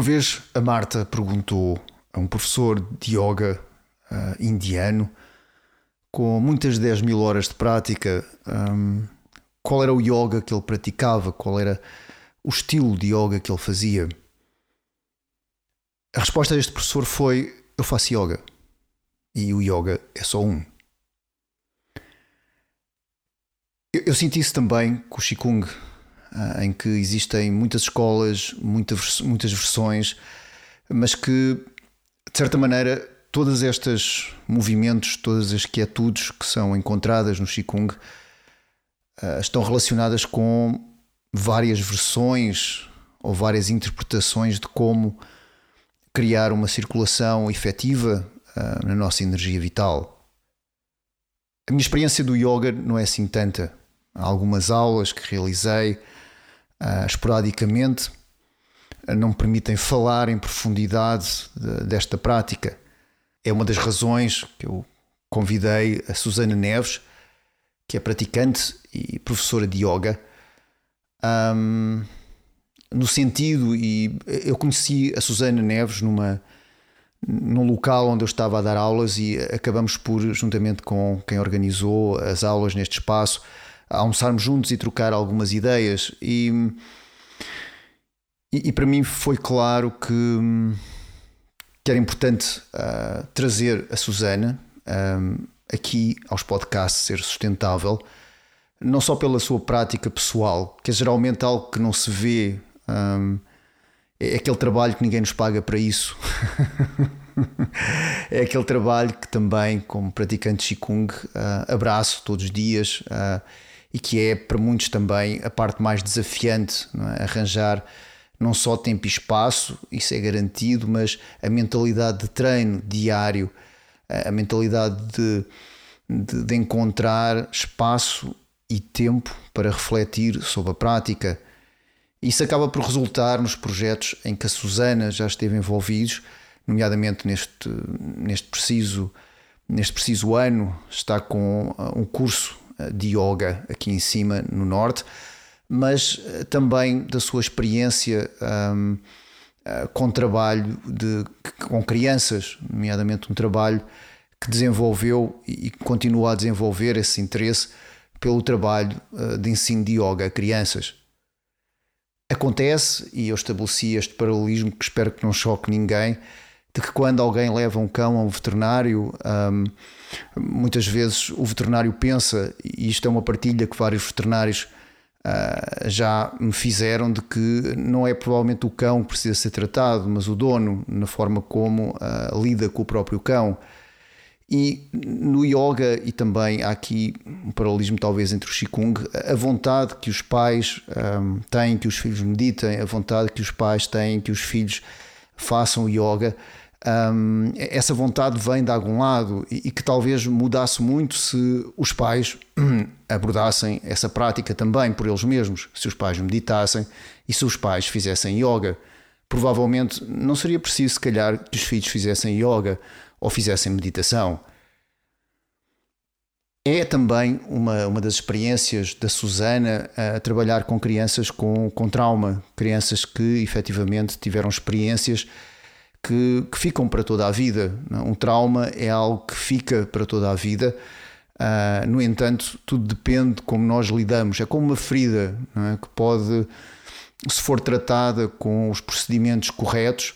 Uma vez a Marta perguntou a um professor de yoga uh, indiano, com muitas 10 mil horas de prática, um, qual era o yoga que ele praticava, qual era o estilo de yoga que ele fazia. A resposta deste professor foi: Eu faço yoga. E o yoga é só um. Eu, eu senti isso também com o Qigong em que existem muitas escolas, muitas, muitas versões, mas que, de certa maneira, todas estas movimentos, todas as quietudes que são encontradas no Qigong ah, estão relacionadas com várias versões ou várias interpretações de como criar uma circulação efetiva uh, na nossa energia vital. A minha experiência do yoga não é assim tanta. Há algumas aulas que realizei, uh, esporadicamente, uh, não permitem falar em profundidade de, desta prática. É uma das razões que eu convidei a Susana Neves, que é praticante e professora de yoga, um, no sentido, e eu conheci a Susana Neves numa, num local onde eu estava a dar aulas e acabamos por, juntamente com quem organizou as aulas neste espaço, almoçarmos juntos e trocar algumas ideias. E, e, e para mim foi claro que, que era importante uh, trazer a Susana um, aqui aos podcasts Ser Sustentável, não só pela sua prática pessoal, que é geralmente algo que não se vê. Um, é aquele trabalho que ninguém nos paga para isso. é aquele trabalho que também, como praticante Qigong, uh, abraço todos os dias. Uh, e que é para muitos também a parte mais desafiante, é? arranjar não só tempo e espaço, isso é garantido, mas a mentalidade de treino diário, a mentalidade de, de, de encontrar espaço e tempo para refletir sobre a prática. Isso acaba por resultar nos projetos em que a Susana já esteve envolvidos, nomeadamente neste, neste, preciso, neste preciso ano, está com uh, um curso de yoga aqui em cima no norte, mas eh, também da sua experiência um, eh, com trabalho de, com crianças, nomeadamente um trabalho que desenvolveu e continua a desenvolver esse interesse pelo trabalho eh, de ensino de yoga a crianças. Acontece, e eu estabeleci este paralelismo que espero que não choque ninguém, de que quando alguém leva um cão a um veterinário, um, muitas vezes o veterinário pensa, e isto é uma partilha que vários veterinários uh, já me fizeram, de que não é provavelmente o cão que precisa ser tratado, mas o dono, na forma como uh, lida com o próprio cão. E no yoga, e também há aqui um paralelismo talvez entre o Qigong, a vontade que os pais um, têm que os filhos meditem, a vontade que os pais têm que os filhos façam yoga, um, essa vontade vem de algum lado e, e, que talvez mudasse muito se os pais abordassem essa prática também por eles mesmos, se os pais meditassem e se os pais fizessem yoga. Provavelmente não seria preciso, se calhar, que os filhos fizessem yoga ou fizessem meditação. É também uma, uma das experiências da Susana a trabalhar com crianças com, com trauma, crianças que efetivamente tiveram experiências que, que ficam para toda a vida. É? Um trauma é algo que fica para toda a vida. Uh, no entanto, tudo depende de como nós lidamos. É como uma ferida é? que pode, se for tratada com os procedimentos corretos,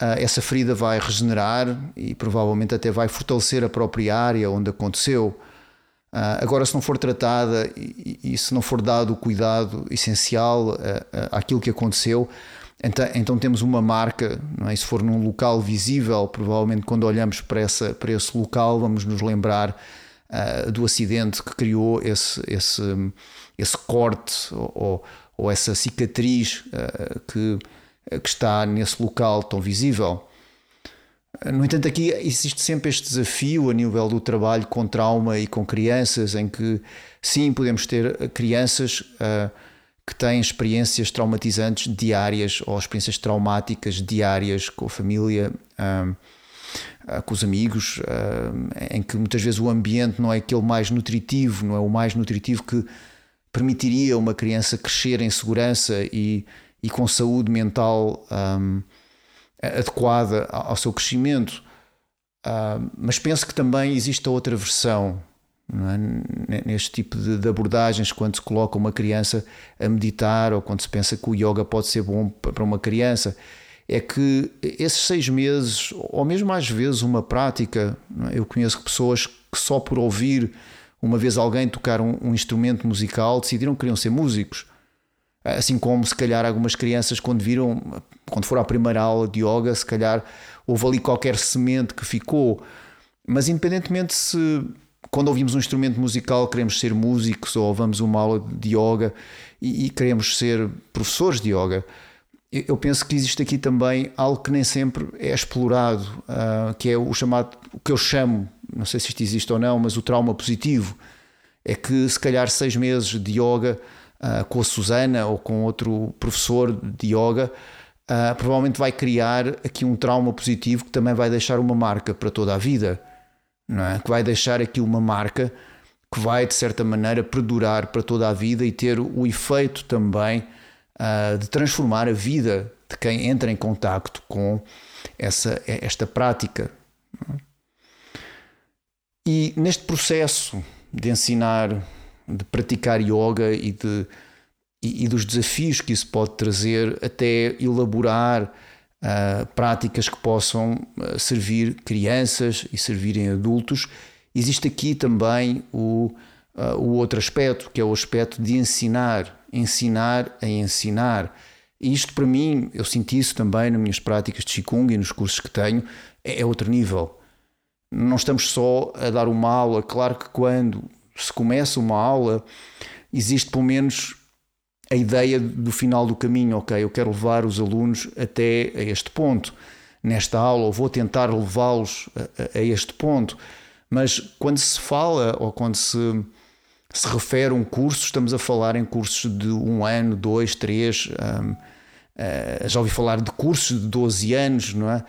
uh, essa ferida vai regenerar e provavelmente até vai fortalecer a própria área onde aconteceu. Uh, agora, se não for tratada e, e, se não for dado o cuidado essencial àquilo que aconteceu, então, então, temos uma marca, não é? se for num local visível, provavelmente quando olhamos para, essa, para esse local vamos nos lembrar uh, do acidente que criou esse, esse, esse corte ou, ou essa cicatriz uh, que, que está nesse local tão visível. No entanto, aqui existe sempre este desafio a nível do trabalho com trauma e com crianças, em que sim, podemos ter crianças uh, que têm experiências traumatizantes diárias ou experiências traumáticas diárias com a família, uh, com os amigos, em que muitas vezes o ambiente não é aquele mais nutritivo, não é o mais nutritivo que permitiria uma criança crescer em segurança e, e com saúde mental. Adequada ao seu crescimento. Mas penso que também existe a outra versão é? neste tipo de, de, abordagens, quando se coloca uma criança a meditar ou quando se pensa que o yoga pode ser bom para uma criança, é que esses seis meses, ou mesmo às vezes uma prática, é? eu conheço pessoas que só por ouvir uma vez alguém tocar um, um instrumento musical decidiram que queriam ser músicos. Assim como se calhar algumas crianças quando viram, quando foram à primeira aula de yoga, se calhar houve ali qualquer semente que ficou. Mas independentemente se quando ouvimos um instrumento musical queremos ser músicos ou vamos uma aula de yoga e, e queremos ser professores de yoga, eu penso que existe aqui também algo que nem sempre é explorado, uh, que é o chamado, o que eu chamo, não sei se isto existe ou não, mas o trauma positivo. É que se calhar seis meses de yoga uh, com a Susana ou com outro professor de yoga, uh, provavelmente vai criar aqui um trauma positivo que também vai deixar uma marca para toda a vida, não é? que vai deixar aqui uma marca que vai, de certa maneira, perdurar para toda a vida e ter o efeito também uh, de transformar a vida de quem entra em contacto com essa, esta prática. É? E neste processo de ensinar de praticar yoga e, de, e, e, dos desafios que isso pode trazer até elaborar uh, práticas que possam uh, servir crianças e servirem adultos. Existe aqui também o, uh, o outro aspecto, que é o aspecto de ensinar, ensinar a ensinar. E isto para mim, eu senti isso também nas minhas práticas de Qigong e nos cursos que tenho, é, é outro nível. Não estamos só a dar uma aula, claro que quando se começa uma aula, existe pelo menos a ideia do final do caminho, ok, eu quero levar os alunos até a este ponto nesta aula, ou vou tentar levá-los a, a, este ponto. Mas quando se fala ou quando se, se refere a um curso, estamos a falar em cursos de um ano, dois, três. Um, uh, eh, já ouvi falar de cursos de 12 anos, não é?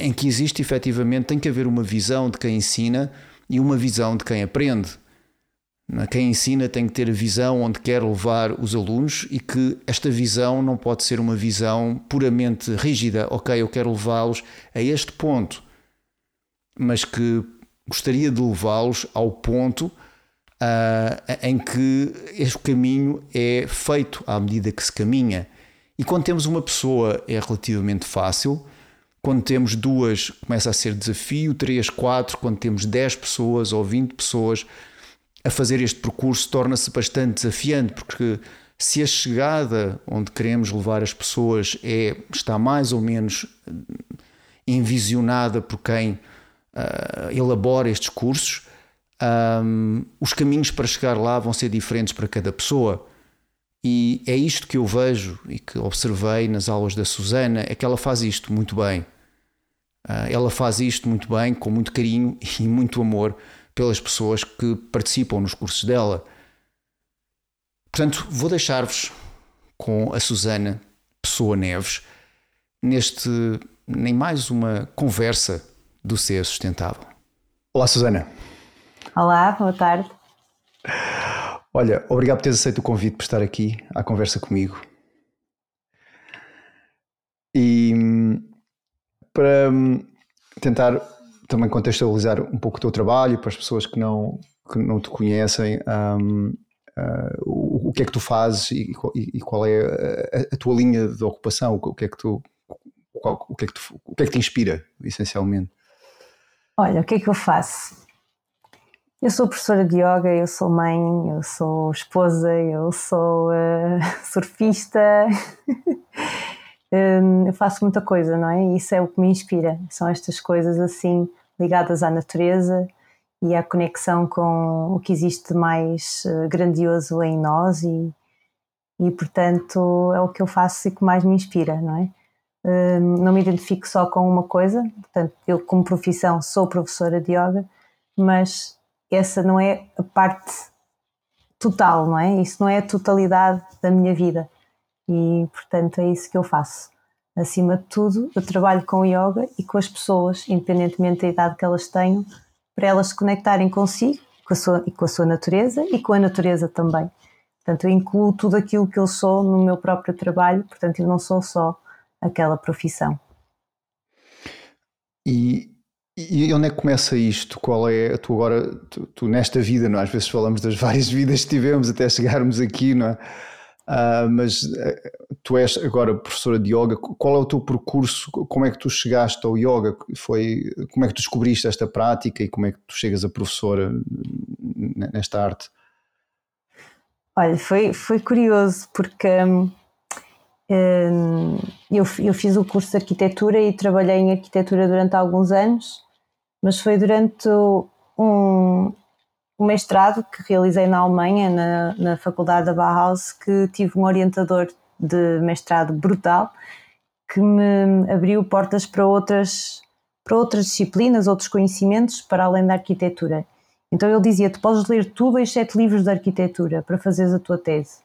Em que existe efetivamente, tem que haver uma visão de quem ensina e uma visão de quem aprende. Quem ensina tem que ter a visão onde quer levar os alunos e que esta visão não pode ser uma visão puramente rígida. Ok, eu quero levá-los a este ponto, mas que gostaria de levá-los ao ponto uh, em que este caminho é feito à medida que se caminha. E quando temos uma pessoa é relativamente fácil. Quando temos duas, começa a ser desafio, três, quatro, quando temos dez pessoas ou vinte pessoas, a fazer este percurso torna-se bastante desafiante, porque se a chegada onde queremos levar as pessoas é, está mais ou menos envisionada por quem uh, elabora estes cursos, um, os caminhos para chegar lá vão ser diferentes para cada pessoa. E é isto que eu vejo e que observei nas aulas da Susana: é que ela faz isto muito bem. Uh, ela faz isto muito bem, com muito carinho e muito amor pelas pessoas que participam nos cursos dela. Portanto, vou deixar-vos com a Susana Pessoa Neves neste nem mais uma conversa do ser sustentável. Olá, Susana. Olá, boa tarde. Olha, obrigado por teres aceito o convite por estar aqui à conversa comigo. E hum, para hum, tentar também contextualizar um pouco o teu trabalho para as pessoas que não, que não te conhecem, um, uh, o, o, que é que tu fazes e, e, qual é a, a, tua linha de ocupação, o, que é que tu qual, o, que é que tu, o que é que te inspira, essencialmente? Olha, o que é que eu faço? Eu sou professora de yoga, eu sou mãe, eu sou esposa, eu sou uh, surfista. Eu faço muita coisa, não é? E isso é o que me inspira. São estas coisas assim ligadas à natureza e à conexão com o que existe mais eh, grandioso em nós e, E, portanto, é o que eu faço e que mais me inspira, não é? Hum, não me identifico só com uma coisa, portanto, eu, como profissão, sou professora de yoga, mas essa não é a parte total, não é? Isso não é a totalidade da minha vida. E, portanto, é isso que eu faço. Acima de tudo, eu trabalho com yoga e com as pessoas, independentemente da idade que elas tenham, para elas se conectarem consigo com a sua, e com a sua natureza e com a natureza também. Portanto, eu incluo tudo aquilo que eu sou no meu próprio trabalho, portanto, eu não sou só aquela profissão. E, e onde é que começa isto? Qual é tu agora, tu, tu, nesta vida, não? É? às vezes falamos das várias vidas que tivemos até chegarmos aqui, não é? Uh, mas uh, tu és agora professora de yoga, qual é o teu percurso? Como é que tu chegaste ao yoga? Foi, como é que tu descobriste esta prática e como é que tu chegas a professora nesta arte? Olha, foi, foi curioso porque hum, hum, eu, eu fiz o curso de arquitetura e trabalhei em arquitetura durante alguns anos, mas foi durante um, o mestrado que realizei na Alemanha, na, na Faculdade da Bauhaus, que tive um orientador de mestrado brutal que me abriu portas para outras, para outras disciplinas, outros conhecimentos, para além da arquitetura. Então ele dizia: Tu podes ler tudo exceto livros de arquitetura para fazeres a tua tese.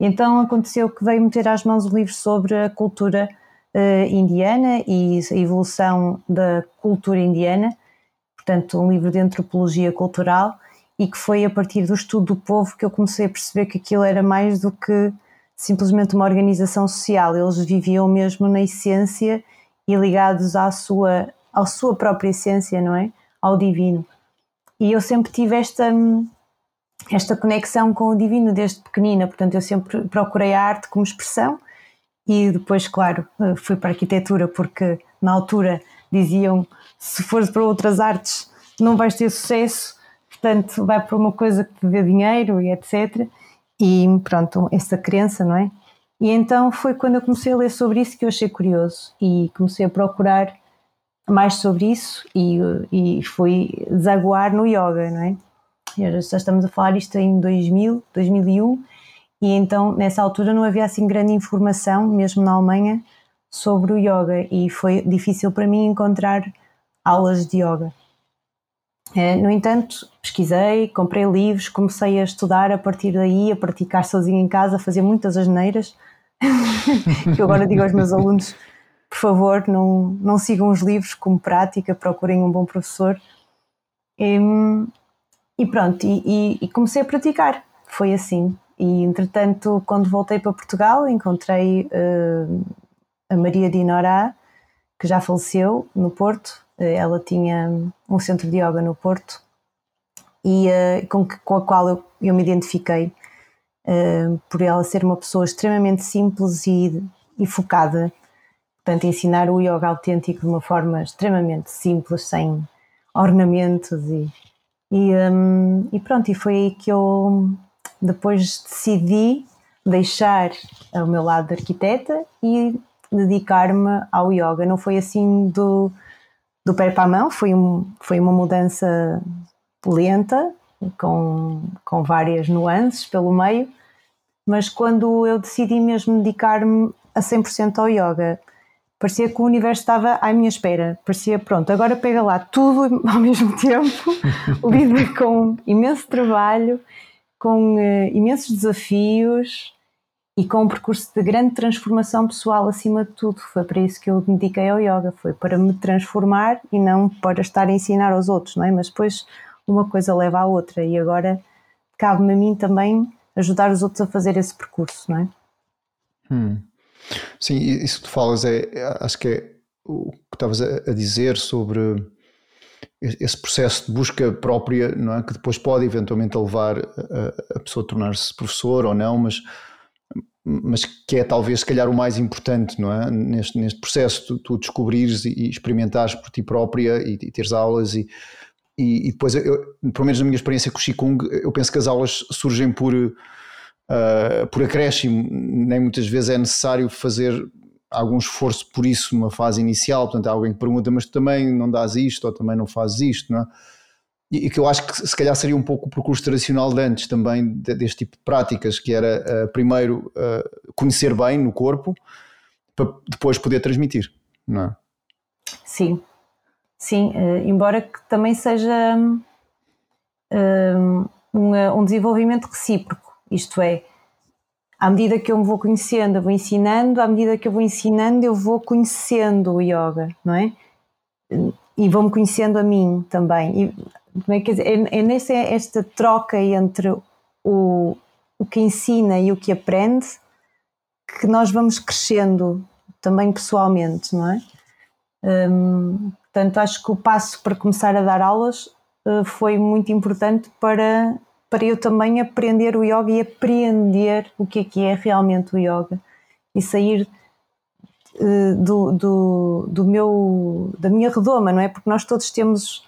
Então aconteceu que veio meter às mãos o livro sobre a cultura uh, indiana e a evolução da cultura indiana, portanto, um livro de antropologia cultural e que foi a partir do estudo do povo que eu comecei a perceber que aquilo era mais do que simplesmente uma organização social. Eles viviam mesmo na essência e ligados à sua, à sua própria essência, não é? Ao divino. E eu sempre tive esta, esta conexão com o divino desde pequenina, portanto, eu sempre procurei a arte como expressão e depois, claro, fui para a arquitetura porque na altura diziam se fores para outras artes não vais ter sucesso portanto vai para uma coisa que dê dinheiro e etc. E pronto, essa crença, não é? E então foi quando eu comecei a ler sobre isso que eu achei curioso e comecei a procurar mais sobre isso e, e fui desaguar no yoga, não é? Já estamos a falar isto em 2000, 2001 e então nessa altura não havia assim grande informação, mesmo na Alemanha, sobre o yoga e foi difícil para mim encontrar aulas de yoga. É, no entanto, pesquisei, comprei livros, comecei a estudar a partir daí, a praticar sozinho em casa, a fazer muitas asneiras. que eu agora digo aos meus alunos: por favor, não, não sigam os livros como prática, procurem um bom professor. E, e pronto, e, e, comecei a praticar. Foi assim. E entretanto, quando voltei para Portugal, encontrei uh, a Maria Dinorá, que já faleceu no Porto, ela tinha um centro de yoga no Porto e uh, com, que, com, a qual eu, eu me identifiquei uh, por ela ser uma pessoa extremamente simples e, e, focada. Portanto, ensinar o yoga autêntico de uma forma extremamente simples, sem ornamentos e, e, um, e pronto, e foi aí que eu depois decidi deixar o meu lado de arquiteta e dedicar-me ao yoga. Não foi assim do do pé para a mão, foi, um, foi uma mudança lenta, com, com várias nuances pelo meio, mas quando eu decidi mesmo dedicar-me a 100% ao yoga, parecia que o universo estava à minha espera. Parecia, pronto, agora pega lá tudo ao mesmo tempo, lida com imenso trabalho, com uh, imensos desafios, e com um percurso de grande transformação pessoal acima de tudo. Foi para isso que eu me dediquei ao yoga, foi para me transformar e não para estar a ensinar aos outros, não é? Mas depois uma coisa leva à outra e agora cabe-me a mim também ajudar os outros a fazer esse percurso, não é? Hum. Sim, isso que tu falas é, acho que é o que estavas a dizer sobre esse processo de busca própria, não é? Que depois pode eventualmente levar a, a pessoa a tornar-se professor ou não, mas mas que é talvez se calhar o mais importante, não é? Neste, neste processo, tu, tu descobrires e, experimentares por ti própria e, e teres aulas e, e, e depois, eu, pelo menos na minha experiência com o Qigong, eu penso que as aulas surgem por, uh, por acréscimo, nem muitas vezes é necessário fazer algum esforço por isso numa fase inicial, portanto há alguém que pergunta, mas também não dás isto ou também não fazes isto, não é? E que eu acho que se calhar seria um pouco o percurso tradicional de antes também deste tipo de práticas, que era uh, primeiro uh, conhecer bem no corpo para depois poder transmitir, não é? Sim, sim, uh, embora que também seja um, um, desenvolvimento recíproco, isto é, à medida que eu me vou conhecendo, eu vou ensinando, à medida que eu vou ensinando, eu vou conhecendo o yoga, não é? E vou-me conhecendo a mim também. E é, quer dizer, é, é nessa esta troca entre o, o que ensina e o que aprende que nós vamos crescendo também pessoalmente, não é? Hum, portanto, acho que o passo para começar a dar aulas uh, foi muito importante para, para eu também aprender o yoga e aprender o que é que é realmente o yoga e sair uh, do, do, do meu, da minha redoma, não é? Porque nós todos temos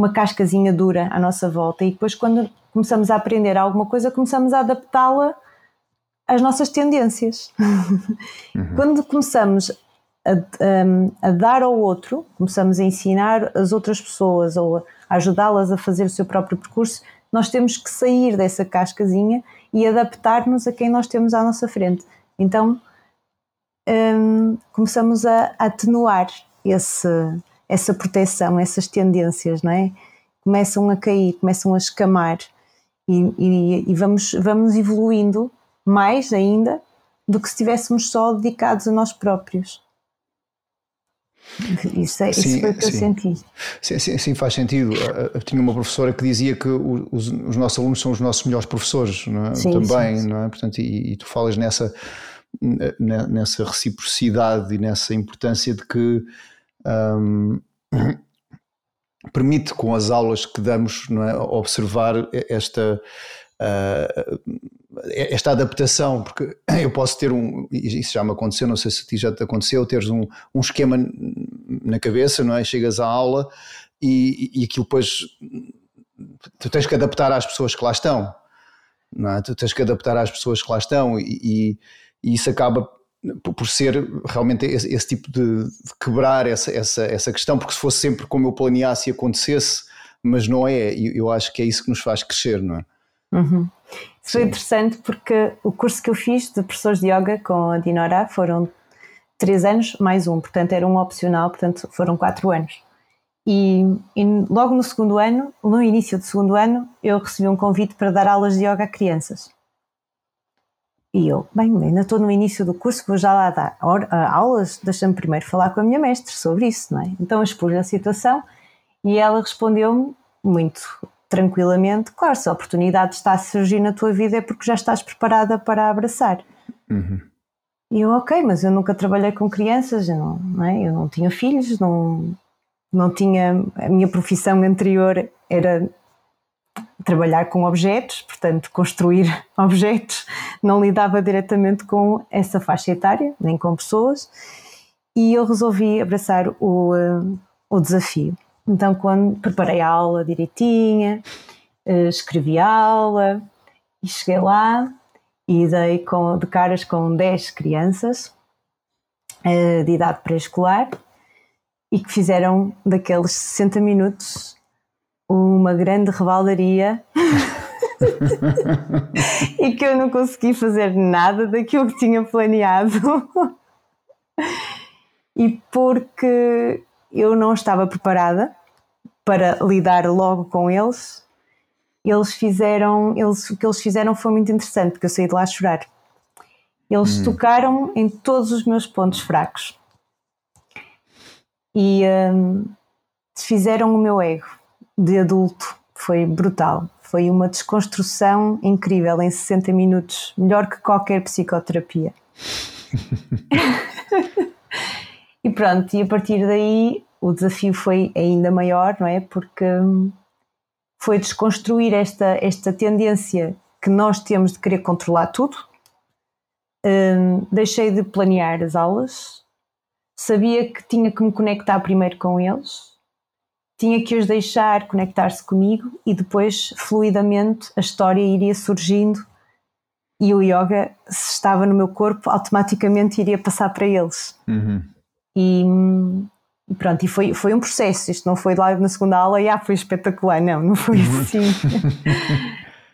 uma cascazinha dura à nossa volta e depois quando começamos a aprender alguma coisa começamos a adaptá-la às nossas tendências. Uhum. quando começamos a, a, a, dar ao outro, começamos a ensinar as outras pessoas ou a ajudá-las a fazer o seu próprio percurso, nós temos que sair dessa cascazinha e adaptar-nos a quem nós temos à nossa frente. Então um, começamos a atenuar esse, essa proteção, essas tendências, não é? Começam a cair, começam a escamar e, e, e vamos, vamos evoluindo mais ainda do que se estivéssemos só dedicados a nós próprios. Isso, é, sim, isso foi o que sim. eu senti. Sim, sim, sim, faz sentido. Eu tinha uma professora que dizia que os, os nossos alunos são os nossos melhores professores, não é? sim, também, não é? Portanto, e, e, tu falas nessa, nessa reciprocidade e nessa importância de que um, permite com as aulas que damos é, observar esta uh, esta adaptação, porque eu posso ter um, isso já me aconteceu, não sei se a ti já te aconteceu, teres um, um esquema na cabeça, não é? Chegas à aula e, e aquilo depois tu tens que adaptar às pessoas que lá estão, não é? Tu tens que adaptar às pessoas que lá estão e, e, e isso acaba por ser realmente esse, esse tipo de, de, quebrar essa, essa, essa questão, porque se fosse sempre como eu planeasse e acontecesse, mas não é, e eu acho que é isso que nos faz crescer, não é? Uhum. Isso foi interessante porque o curso que eu fiz de professores de yoga com a Dinora foram três anos mais um, portanto era um opcional, portanto foram quatro anos. E, e, logo no segundo ano, no início do segundo ano, eu recebi um convite para dar aulas de yoga a crianças. E eu, bem, ainda estou no início do curso, vou já lá dar aulas, deixa-me primeiro falar com a minha mestre sobre isso, não é? Então expus a situação e ela respondeu-me muito tranquilamente, claro, se a oportunidade está a surgir na tua vida é porque já estás preparada para abraçar. Uhum. E eu, ok, mas eu nunca trabalhei com crianças, eu não, não é? eu não tinha filhos, não, não tinha. A minha profissão anterior era trabalhar com objetos, portanto, construir objetos, não lidava diretamente com essa faixa etária, nem com pessoas, e eu resolvi abraçar o, uh, o desafio. Então, quando preparei a aula direitinha, uh, escrevi a aula e cheguei lá e dei com, de caras com 10 crianças uh, de idade pré-escolar e que fizeram daqueles 60 minutos uma grande revaldaria e que eu não consegui fazer nada daquilo que tinha planeado. e porque eu não estava preparada para lidar logo com eles, eles fizeram, eles, o que eles fizeram foi muito interessante, porque eu saí de lá a chorar. Eles hum. tocaram em todos os meus pontos fracos e um, fizeram o meu ego de adulto foi brutal. Foi uma desconstrução incrível em 60 minutos, melhor que qualquer psicoterapia. e pronto, e a partir daí o desafio foi ainda maior, não é? Porque foi desconstruir esta, esta tendência que nós temos de querer controlar tudo. Um, deixei de planear as aulas, sabia que tinha que me conectar primeiro com eles tinha que os deixar conectar-se comigo e depois, fluidamente, a história iria surgindo e o yoga, se estava no meu corpo, automaticamente iria passar para eles. Uhum. E, e pronto, e foi, foi um processo. Isto não foi lá na segunda aula e ah, foi espetacular. Não, não foi assim.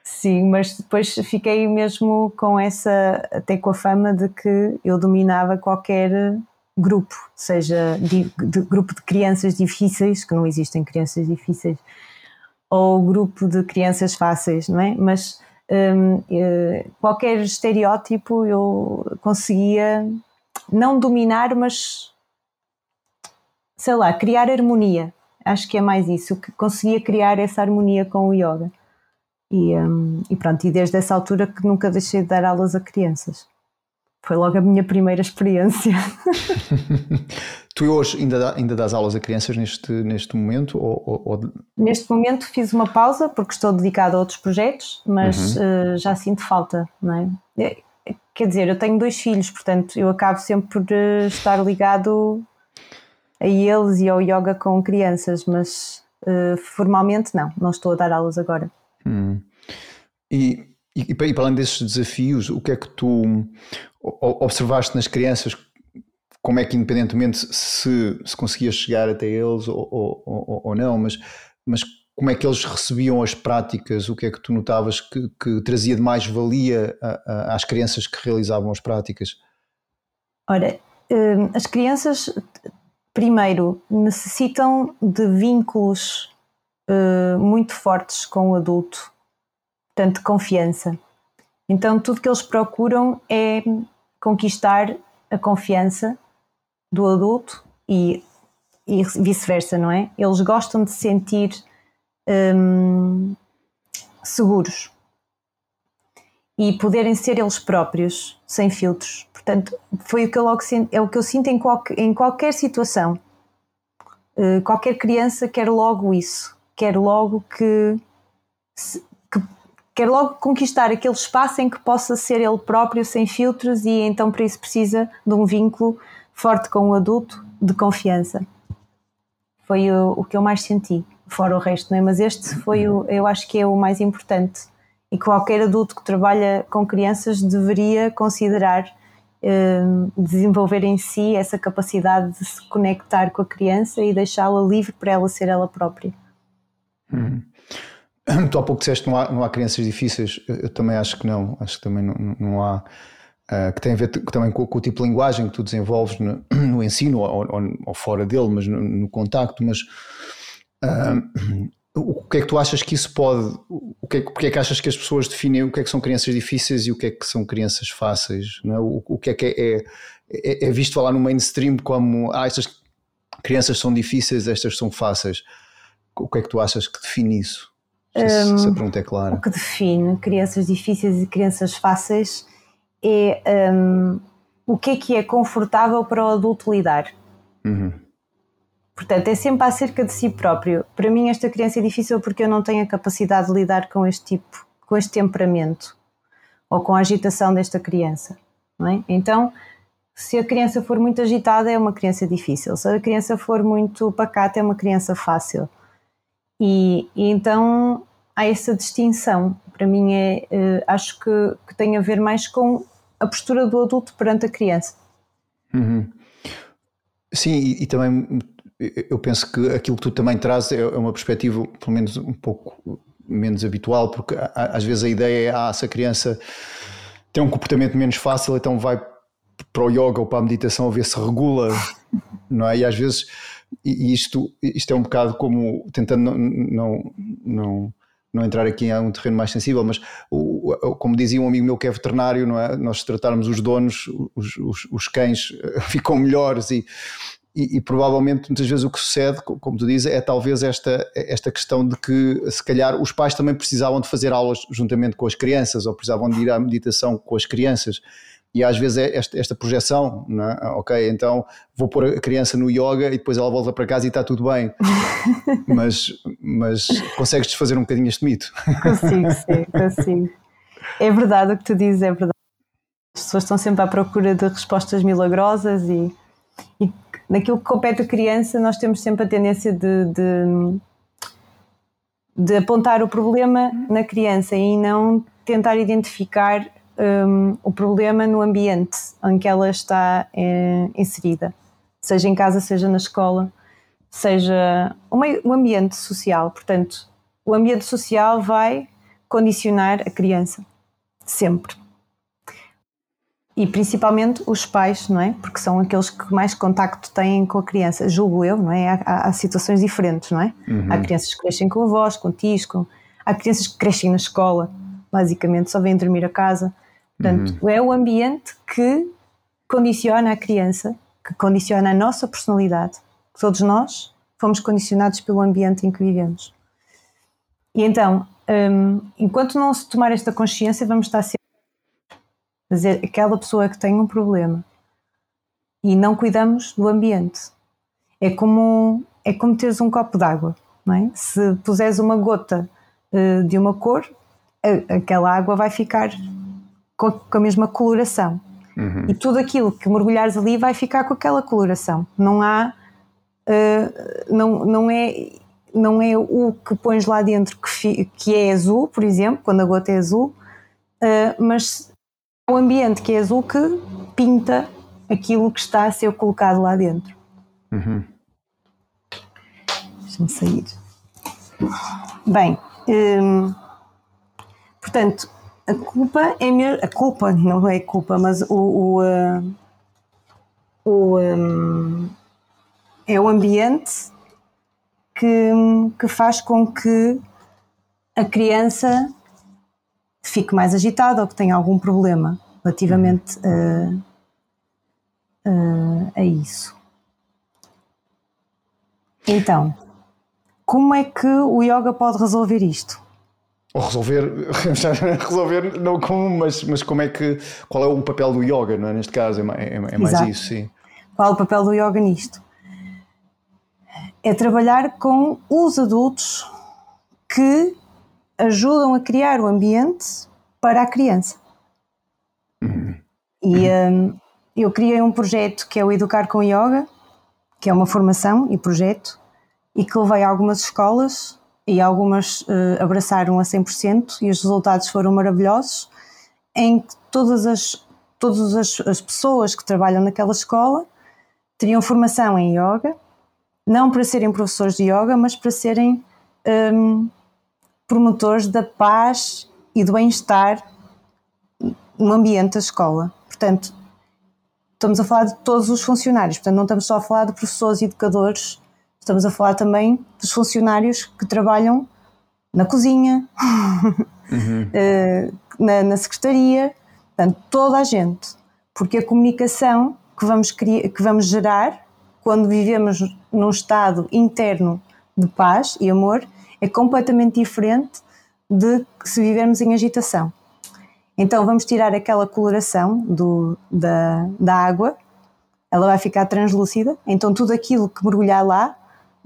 Sim, mas depois fiquei mesmo com essa, até com a fama de que eu dominava qualquer grupo, seja de, de, grupo de crianças difíceis, que não existem crianças difíceis, ou grupo de crianças fáceis, não é? Mas um, eh, qualquer estereótipo eu conseguia não dominar, mas sei lá, criar harmonia. Acho que é mais isso, que conseguia criar essa harmonia com o yoga. E, um, e pronto, e desde essa altura que nunca deixei de dar aulas a crianças. Foi logo a minha primeira experiência. tu hoje ainda, dá, ainda dás aulas a crianças neste, neste momento? Ou, ou... Neste momento fiz uma pausa porque estou dedicada a outros projetos, mas uhum. uh, já sinto falta, não é? é? Quer dizer, eu tenho dois filhos, portanto eu acabo sempre por eh, estar ligado a eles e ao yoga com crianças, mas uh, formalmente não, não estou a dar aulas agora. Hum. E, e, e, para além desses desafios, o que é que tu observaste nas crianças? Como é que, independentemente se, se conseguias chegar até eles ou, ou, ou, ou não, mas, mas como é que eles recebiam as práticas? O que é que tu notavas que, que trazia de mais valia a, a, às crianças que realizavam as práticas? Ora, hum, as crianças, primeiro, necessitam de vínculos uh, muito fortes com o adulto, portanto, confiança. Então, tudo que eles procuram é conquistar a confiança do adulto e, e vice-versa, não é? Eles gostam de sentir um, seguros e poderem ser eles próprios, sem filtros. Portanto, foi o que eu logo sinto, é o que eu sinto em, qualquer, em qualquer situação. Uh, qualquer criança quer logo isso quer logo que, que quer logo conquistar aquele espaço em que possa ser ele próprio sem filtros e então para isso precisa de um vínculo forte com o adulto de confiança. Foi o, o que eu mais senti, fora o resto, não é? Mas este foi o, eu acho que é o mais importante e qualquer adulto que trabalha com crianças deveria considerar eh, desenvolver em si essa capacidade de se conectar com a criança e deixá-la livre para ela ser ela própria. Hum. Tu há pouco disseste que não há, não há crianças difíceis, eu, eu, também acho que não, acho que também não, não há, uh, que tem a ver também com, com, o tipo de linguagem que tu desenvolves no, no ensino ou, ou, ou, fora dele, mas no, no contacto, mas uh, o que é que tu achas que isso pode, o que é, porque é que achas que as pessoas definem o que é que são crianças difíceis e o que é que são crianças fáceis, é? o, o que é que é, é, é visto falar no mainstream como, ah, estas crianças são difíceis, estas são fáceis, o que é que tu achas que define isso? Se, um, se é clara. O que define crianças difíceis e crianças fáceis é um, o que é que é confortável para o adulto lidar. Uhum. Portanto, é sempre acerca de si próprio. Para mim, esta criança é difícil porque eu não tenho a capacidade de lidar com este tipo, com este temperamento ou com a agitação desta criança. É? Então, se a criança for muito agitada, é uma criança difícil. Se a criança for muito pacata, é uma criança fácil. E, e então há essa distinção. Para mim, é, uh, acho que, que, tem a ver mais com a postura do adulto perante a criança. Uhum. Sim, e, e, também eu penso que aquilo que tu também trazes é, é uma perspectiva, pelo menos um pouco menos habitual, porque às vezes a ideia é: ah, se a criança tem um comportamento menos fácil, então vai para o yoga ou para a meditação a ver se regula, não é? E às vezes e isto, isto é um bocado como, tentando não, não, não, não entrar aqui em um terreno mais sensível, mas o, como dizia um amigo meu que é veterinário, não é? nós tratarmos os donos, os, os, os cães ficam melhores e, e, e, provavelmente muitas vezes o que sucede, como tu dizes, é talvez esta, esta questão de que se calhar os pais também precisavam de fazer aulas juntamente com as crianças ou precisavam de ir à meditação com as crianças e às vezes é esta, esta projeção, é? ok, então vou pôr a criança no yoga e depois ela volta para casa e está tudo bem. mas, mas consegues desfazer um bocadinho este mito? Consigo, sim, consigo. É verdade o que tu dizes, é verdade. As pessoas estão sempre à procura de respostas milagrosas e, e naquilo que compete a criança nós temos sempre a tendência de, de, de apontar o problema na criança e não tentar identificar um, o problema no ambiente em que ela está é, inserida, seja em casa, seja na escola. seja um ambiente social. Portanto, o ambiente social vai condicionar a criança, sempre. E principalmente os pais, não é? Porque são aqueles que mais contacto têm com a criança, julgo eu, não é? Há, há situações diferentes, não é? Uhum. Há crianças que crescem com avós, com tios, com... há crianças que crescem na escola, basicamente, só vêm dormir a casa. Portanto, uhum. é o ambiente que condiciona a criança, que condiciona a nossa personalidade. Todos nós fomos condicionados pelo ambiente em que vivemos. E então, um, enquanto não se tomar esta consciência, vamos estar sempre a dizer aquela pessoa que tem um problema e não cuidamos do ambiente. É como, é como teres um copo d'água, não é? Se puseres uma gota uh, de uma cor, a, aquela água vai ficar com, com a mesma coloração. Uhum. E tudo aquilo que mergulhares ali vai ficar com aquela coloração. Não há. Uh, não, não, é, não é o que pões lá dentro que, fi, que é azul, por exemplo, quando a gota é azul, uh, mas é o ambiente que é azul que pinta aquilo que está a ser colocado lá dentro. Uhum. Deixa-me sair. Bem, hum, portanto, a culpa é mesmo. A culpa não é culpa, mas o. o, uh, o um, é o ambiente que, que faz com que a criança fique mais agitada ou que tenha algum problema relativamente a, a, a isso. Então, como é que o yoga pode resolver isto? Ou resolver, resolver não como, mas, mas como é que, qual é o papel do yoga, não é? Neste caso, é, é, é mais Exato. isso, sim. Qual é o papel do yoga nisto? É trabalhar com os adultos que ajudam a criar o ambiente para a criança. Uhum. E um, eu criei um projeto que é o Educar com Yoga, que é uma formação e projeto, e que levei a algumas escolas e algumas uh, abraçaram a 100% e os resultados foram maravilhosos, em que todas as, todas as, as pessoas que trabalham naquela escola teriam formação em yoga, não para serem professores de yoga, mas para serem um, promotores da paz e do bem-estar no ambiente da escola. Portanto, estamos a falar de todos os funcionários, portanto, não estamos só a falar de professores e educadores Estamos a falar também dos funcionários que trabalham na cozinha, uhum. Eh, na, na, secretaria, portanto, toda a gente. Porque a comunicação que vamos, criar, que vamos gerar quando vivemos num estado interno de paz e amor é completamente diferente de se vivermos em agitação. Então vamos tirar aquela coloração do, da, da água, ela vai ficar translúcida, então tudo aquilo que mergulhar lá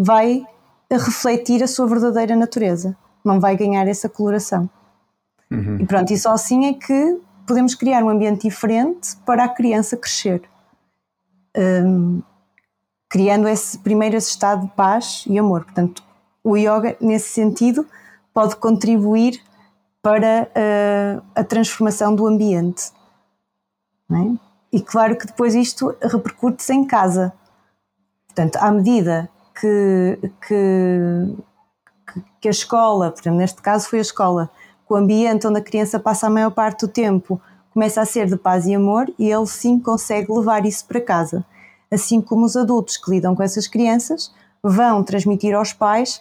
vai refletir a sua verdadeira natureza, não vai ganhar essa coloração. Uhum. E pronto, e só assim é que podemos criar um ambiente diferente para a criança crescer. Um, criando esse primeiro esse estado de paz e amor. Portanto, o yoga, nesse sentido, pode contribuir para uh, a transformação do ambiente. É? E claro que depois isto repercute-se em casa. Portanto, à medida que, que, que a escola, neste caso foi a escola, o ambiente onde a criança passa a maior parte do tempo começa a ser de paz e amor e ele sim consegue levar isso para casa. Assim como os adultos que lidam com essas crianças vão transmitir aos pais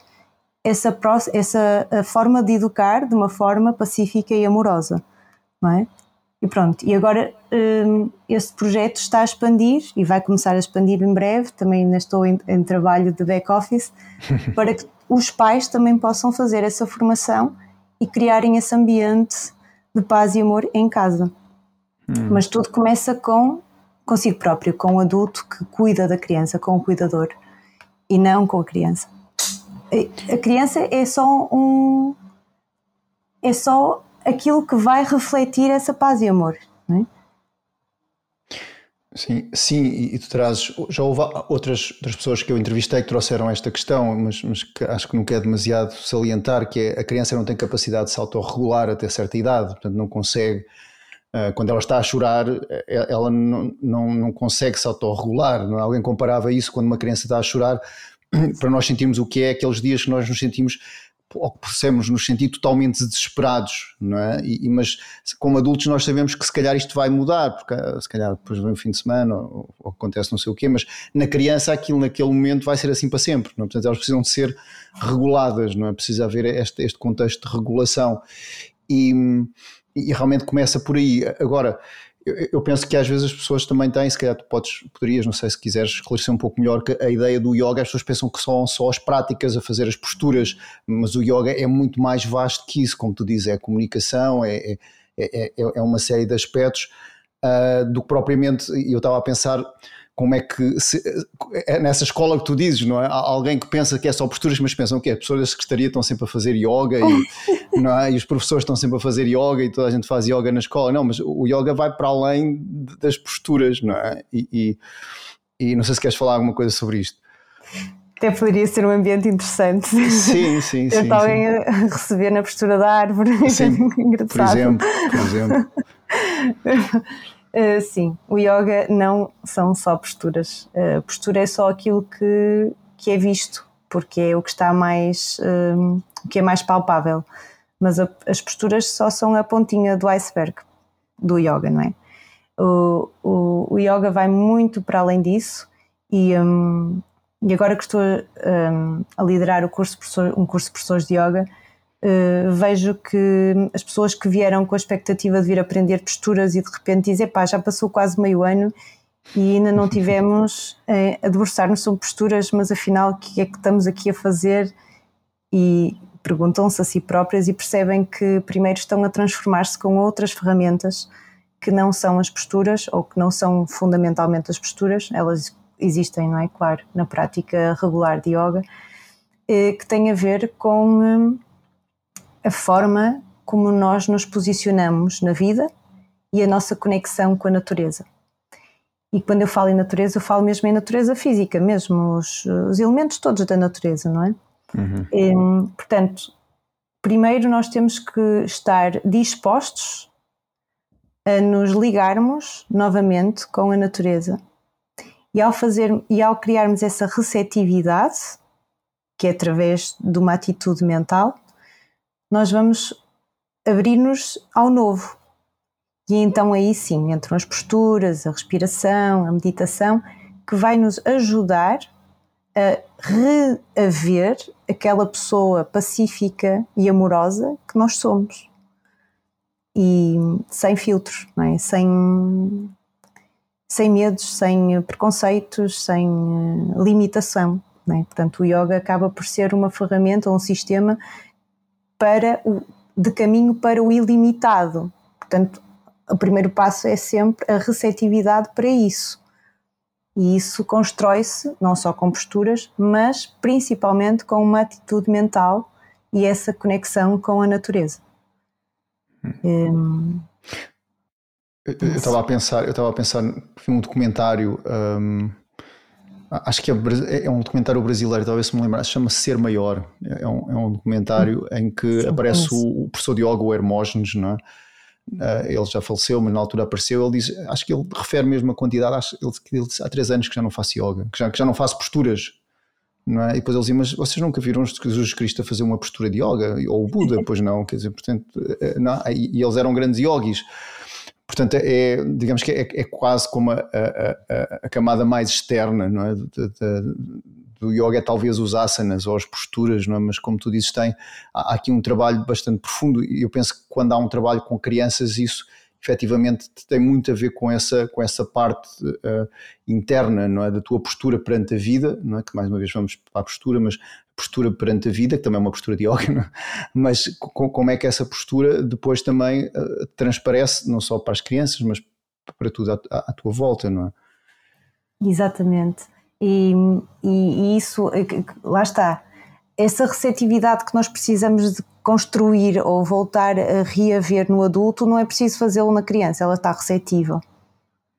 essa, essa forma de educar de uma forma pacífica e amorosa. Não é? E pronto, e agora um, este projeto está a expandir e vai começar a expandir em breve, também ainda estou em, em trabalho de back-office, para que os pais também possam fazer essa formação e criarem esse ambiente de paz e amor em casa. Hum. Mas tudo começa com consigo próprio, com o adulto que cuida da criança, com o cuidador, e não com a criança. A criança é só um. É só aquilo que vai refletir essa paz e amor. Não é? Sim, sim, e tu trazes. Já houve outras, outras pessoas que eu entrevistei que trouxeram esta questão, mas, mas que acho que nunca é demasiado salientar, que é a criança não tem capacidade de se autorregular até certa idade, portanto não consegue. Eh, quando ela está a chorar, eh, ela não, não, não consegue se autorregular. Não? É? Alguém comparava isso quando uma criança está a chorar, para nós sentirmos o que é aqueles dias que nós nos sentimos ou que possamos nos sentir totalmente desesperados, não é? E, mas como adultos nós sabemos que se calhar isto vai mudar, porque ah, se calhar depois vem o fim de semana ou, ou, acontece não sei o quê, mas na criança aquilo naquele momento vai ser assim para sempre, não é? Portanto elas precisam de ser reguladas, não é? Precisa haver este, este contexto de regulação e, e realmente começa por aí. Agora, eu, penso que às vezes as pessoas também têm, se calhar tu podes, poderias, não sei se quiseres esclarecer um pouco melhor, que a ideia do yoga, as pessoas pensam que são só as práticas a fazer as posturas, mas o yoga é muito mais vasto que isso, como tu dizes, é comunicação, é, é, é, é uma série de aspectos uh, do que propriamente, eu estava a pensar como é que se, é nessa escola que tu dizes, não é? Há alguém que pensa que é só posturas, mas pensam que as pessoas da secretaria estão sempre a fazer yoga e, não é? e os professores estão sempre a fazer yoga e toda a gente faz yoga na escola. Não, mas o yoga vai para além das posturas, não é? E, e, e não sei se queres falar alguma coisa sobre isto. Até poderia ser um ambiente interessante. Sim, sim, sim. alguém a receber na postura da árvore. Sim, engraçado. Por exemplo, por exemplo. Uh, sim, o yoga não são só posturas. Uh, postura é só aquilo que, que é visto, porque é o que está mais, uh, que é mais palpável. Mas a, as posturas só são a pontinha do iceberg do yoga, não é? O, o, o yoga vai muito para além disso e, um, e agora que estou um, a liderar o curso um curso de professores de yoga, Uh, vejo que as pessoas que vieram com a expectativa de vir aprender posturas e de repente dizem, pá, já passou quase meio ano e ainda não tivemos uh, a debruçar-nos sobre posturas, mas afinal o que é que estamos aqui a fazer? E perguntam-se a si próprias e percebem que primeiro estão a transformar-se com outras ferramentas que não são as posturas ou que não são fundamentalmente as posturas, elas existem, não é? Claro, na prática regular de yoga, uh, que tem a ver com a forma como nós nos posicionamos na vida e a nossa conexão com a natureza. E quando eu falo em natureza, eu falo mesmo em natureza física, mesmo os, os elementos todos da natureza, não é? Uhum. E, portanto, primeiro nós temos que estar dispostos a nos ligarmos novamente com a natureza. E ao, fazer, e ao criarmos essa receptividade, que é através de uma atitude mental, nós vamos abrir-nos ao novo. E então aí sim entram as posturas, a respiração, a meditação, que vai nos ajudar a reaver aquela pessoa pacífica e amorosa que nós somos. E sem filtros, é? sem, sem medos, sem preconceitos, sem eh, limitação. É? Portanto, o yoga acaba por ser uma ferramenta, um sistema para o, de caminho para o ilimitado. Portanto, o primeiro passo é sempre a receptividade para isso. E isso constrói-se não só com posturas, mas principalmente com uma atitude mental e essa conexão com a natureza. Hum. Eu estava a pensar, eu estava a pensar, vi um documentário um, Acho que é, é, um documentário brasileiro, talvez se me lembrar, chama-se Ser Maior. É um, é um documentário hum. em que Sim, aparece o, o, professor Diogo Hermógenes, não é? Uh, ele já faleceu, mas na altura apareceu. Ele diz, acho que ele refere mesmo a quantidade. Acho, ele, ele disse, há três anos que já não faço yoga, que já, que já não faço posturas. Não é? E depois ele dizia, mas vocês nunca viram Jesus Cristo a fazer uma postura de yoga? Ou o Buda? Pois não, quer dizer, portanto, eh, não, e, e eles eram grandes yogis. Portanto, é, digamos que é, é quase como a, a, a, camada mais externa não é? De, de, do yoga é talvez os asanas ou as posturas, não é? mas como tu dizes, tem, há aqui um trabalho bastante profundo e eu penso que quando há um trabalho com crianças isso efetivamente tem muito a ver com essa, com essa parte uh, interna, não é? Da tua postura perante a vida, não é? Que mais uma vez vamos para a postura, mas postura perante a vida, que também é uma postura de yoga, é? mas como é que essa postura depois também uh, transparece, não só para as crianças, mas para tudo à, à tua volta, não é? Exatamente. E, e, e isso, eh, lá está, essa receptividade que nós precisamos de construir ou voltar a reaver no adulto, não é preciso fazê-lo na criança, ela está receptiva.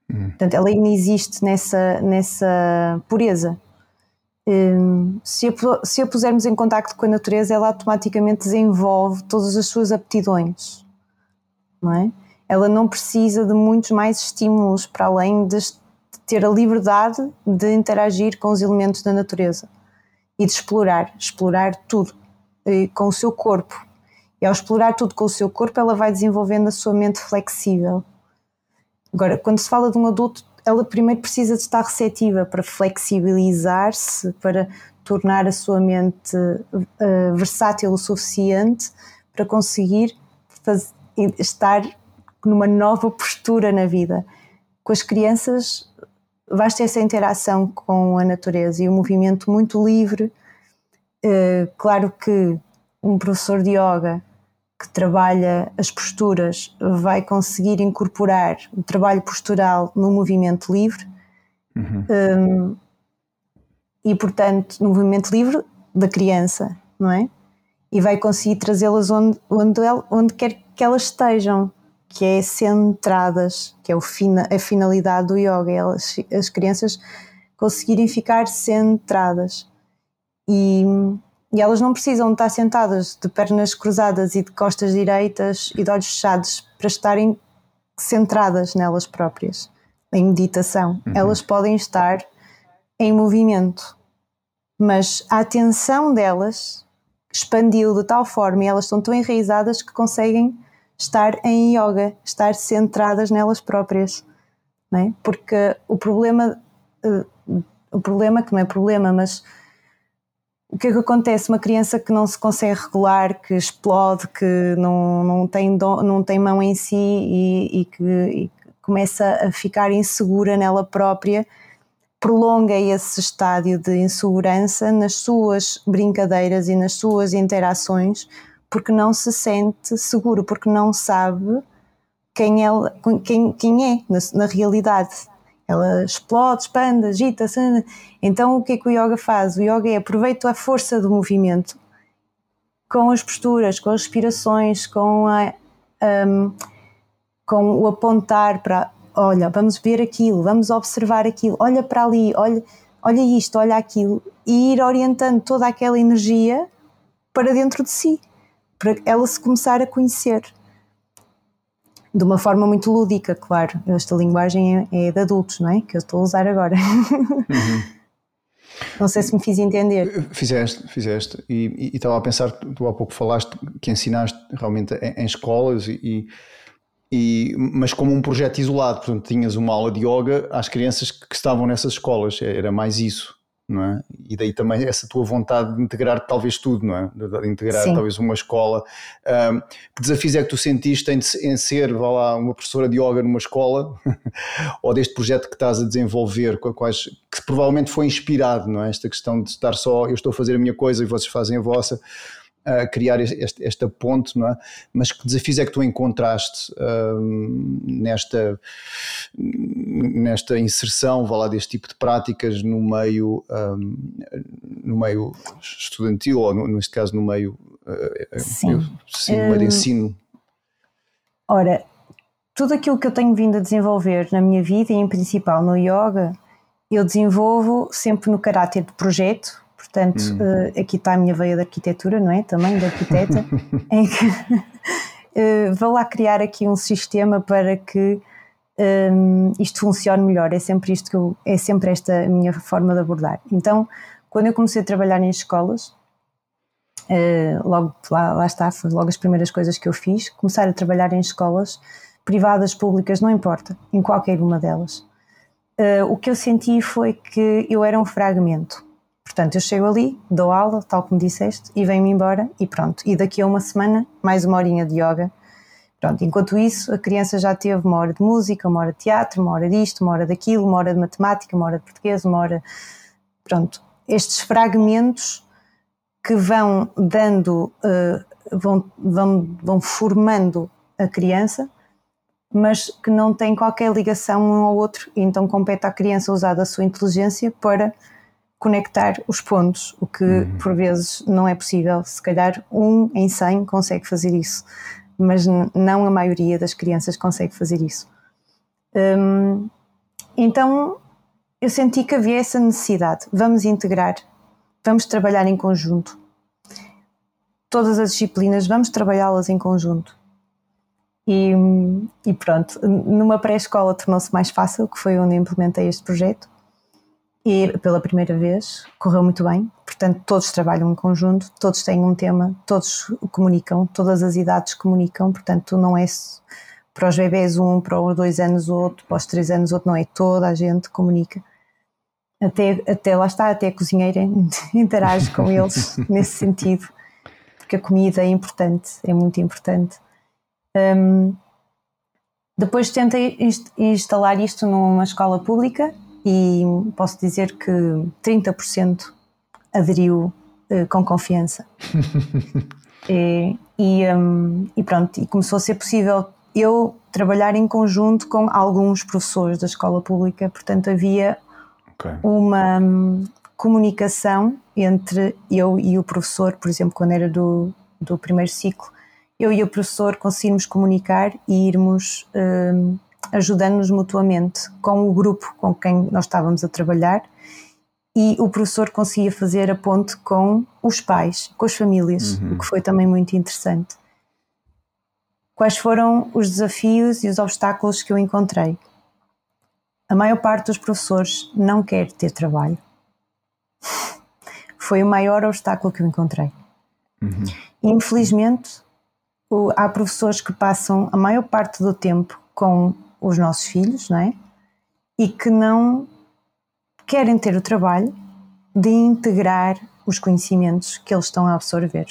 Hum. Portanto, ela ainda existe nessa, nessa pureza. Um, se, a, se a pusermos em contacto com a natureza, ela automaticamente desenvolve todas as suas aptidões, não é? Ela não precisa de muitos mais estímulos para além de ter a liberdade de interagir com os elementos da natureza. e de explorar, explorar tudo com o seu corpo. E ao explorar tudo com o seu corpo, ela vai desenvolvendo a sua mente flexível. Agora, quando se fala de um adulto, ela primeiro precisa de estar receptiva para flexibilizar-se, para tornar a sua mente uh, versátil o suficiente para conseguir fazer, estar numa nova postura na vida. Com as crianças, basta essa interação com a natureza e o um movimento muito livre. Uh, claro que um professor de yoga que trabalha as posturas vai conseguir incorporar o trabalho postural no movimento livre uhum. um, e, portanto, no movimento livre da criança, não é? E vai conseguir trazê-las onde, onde, onde quer que elas estejam, que é centradas, que é o fina, a finalidade do yoga, elas, as crianças conseguirem ficar centradas. E e elas não precisam estar sentadas de pernas cruzadas e de costas direitas e de olhos fechados para estarem centradas nelas próprias, em meditação. Uhum. Elas podem estar em movimento, mas a atenção delas expandiu de tal forma e elas estão tão enraizadas que conseguem estar em yoga, estar centradas nelas próprias. Não é? Porque o problema, eh, o problema que não é problema, mas o que é que acontece? Uma criança que não se consegue regular, que explode, que não, não, tem, não tem mão em si e, e, que, e começa a ficar insegura nela própria, prolonga esse estádio de insegurança nas suas brincadeiras e nas suas interações, porque não se sente seguro, porque não sabe quem, ela, quem, quem é na, na realidade ela explode, expande, agita-se. Então o que é que o yoga faz? O yoga é aproveita a força do movimento com as posturas, com as respirações, com, a, um, com o apontar para olha, vamos ver aquilo, vamos observar aquilo, olha para ali, olha, olha isto, olha aquilo, e ir orientando toda aquela energia para dentro de si, para ela se começar a conhecer de uma forma muito lúdica, claro. Esta linguagem é, é de adultos, não é? Que eu estou a usar agora. Uhum. Não sei se me fiz entender. Fizeste, fizeste. E, e, estava a pensar, tu há pouco falaste que ensinaste realmente em, em escolas e, e, mas como um projeto isolado, portanto tinhas uma aula de yoga às crianças que estavam nessas escolas, era mais isso não é? E daí também essa tua vontade de integrar talvez tudo, não é? De, integrar Sim. talvez uma escola. Um, que desafios é que tu sentiste em, em ser, vá lá, uma professora de yoga numa escola? ou deste projeto que estás a desenvolver, quais, que provavelmente foi inspirado, não é? Esta questão de estar só, eu estou a fazer a minha coisa e vocês fazem a vossa a criar este, esta ponte, não é? Mas que desafios é que tu encontraste hum, nesta, nesta inserção, vá lá, deste tipo de práticas no meio, hum, no meio estudantil, ou no, neste caso no meio, uh, sim. Eu, sim, no meio de hum, ensino? Ora, tudo aquilo que eu tenho vindo a desenvolver na minha vida, e em principal no yoga, eu desenvolvo sempre no caráter de projeto, Portanto, hum. uh, aqui está a minha veia de arquitetura, não é? Também de arquiteta, em que uh, vou lá criar aqui um sistema para que um, isto funcione melhor. É sempre isto que eu, é sempre esta a minha forma de abordar. Então, quando eu comecei a trabalhar em escolas, uh, logo lá, lá está, foi logo as primeiras coisas que eu fiz, começar a trabalhar em escolas privadas, públicas, não importa, em qualquer uma delas. Uh, o que eu senti foi que eu era um fragmento. Portanto, eu chego ali, dou aula, tal como disseste, e venho-me embora e pronto. E daqui a uma semana, mais uma horinha de yoga. Pronto, enquanto isso, a criança já teve uma hora de música, uma hora de teatro, uma hora disto, uma hora daquilo, uma hora de matemática, uma hora de português, uma hora. Pronto, estes fragmentos que vão dando, uh, vão, vão, vão formando a criança, mas que não têm qualquer ligação um ao outro, então compete à criança usar a sua inteligência para conectar os pontos, o que uhum. por vezes não é possível. Se calhar um em 100 consegue fazer isso, mas não a maioria das crianças consegue fazer isso. Hum, então eu senti que havia essa necessidade. Vamos integrar, vamos trabalhar em conjunto. Todas as disciplinas, vamos trabalhá-las em conjunto. E, e pronto, numa pré-escola tornou-se mais fácil, que foi onde implementei este projeto e pela primeira vez correu muito bem. Portanto, todos trabalham em conjunto, todos têm um tema, todos comunicam, todas as idades comunicam. Portanto, não é para os bebés um, para os dois anos outro, para os três anos outro, não é toda a gente comunica. Até, até lá está, até a cozinheira interage com eles nesse sentido, porque a comida é importante, é muito importante. Um, depois tentei instalar isto numa escola pública e posso dizer que 30% aderiu uh, com confiança. e, e, um, e, pronto, e começou a ser possível eu trabalhar em conjunto com alguns professores da escola pública, portanto havia okay. uma um, comunicação entre eu e o professor, por exemplo, quando era do, do primeiro ciclo, eu e o professor conseguimos comunicar e irmos um, ajudando-nos mutuamente com o grupo com quem nós estávamos a trabalhar e o professor conseguia fazer a ponte com os pais, com as famílias, uhum. o que foi também muito interessante. Quais foram os desafios e os obstáculos que eu encontrei? A maior parte dos professores não quer ter trabalho. Foi o maior obstáculo que eu encontrei. Uhum. Infelizmente, há professores que passam a maior parte do tempo com os nossos filhos, não é? E que não querem ter o trabalho de integrar os conhecimentos que eles estão a absorver.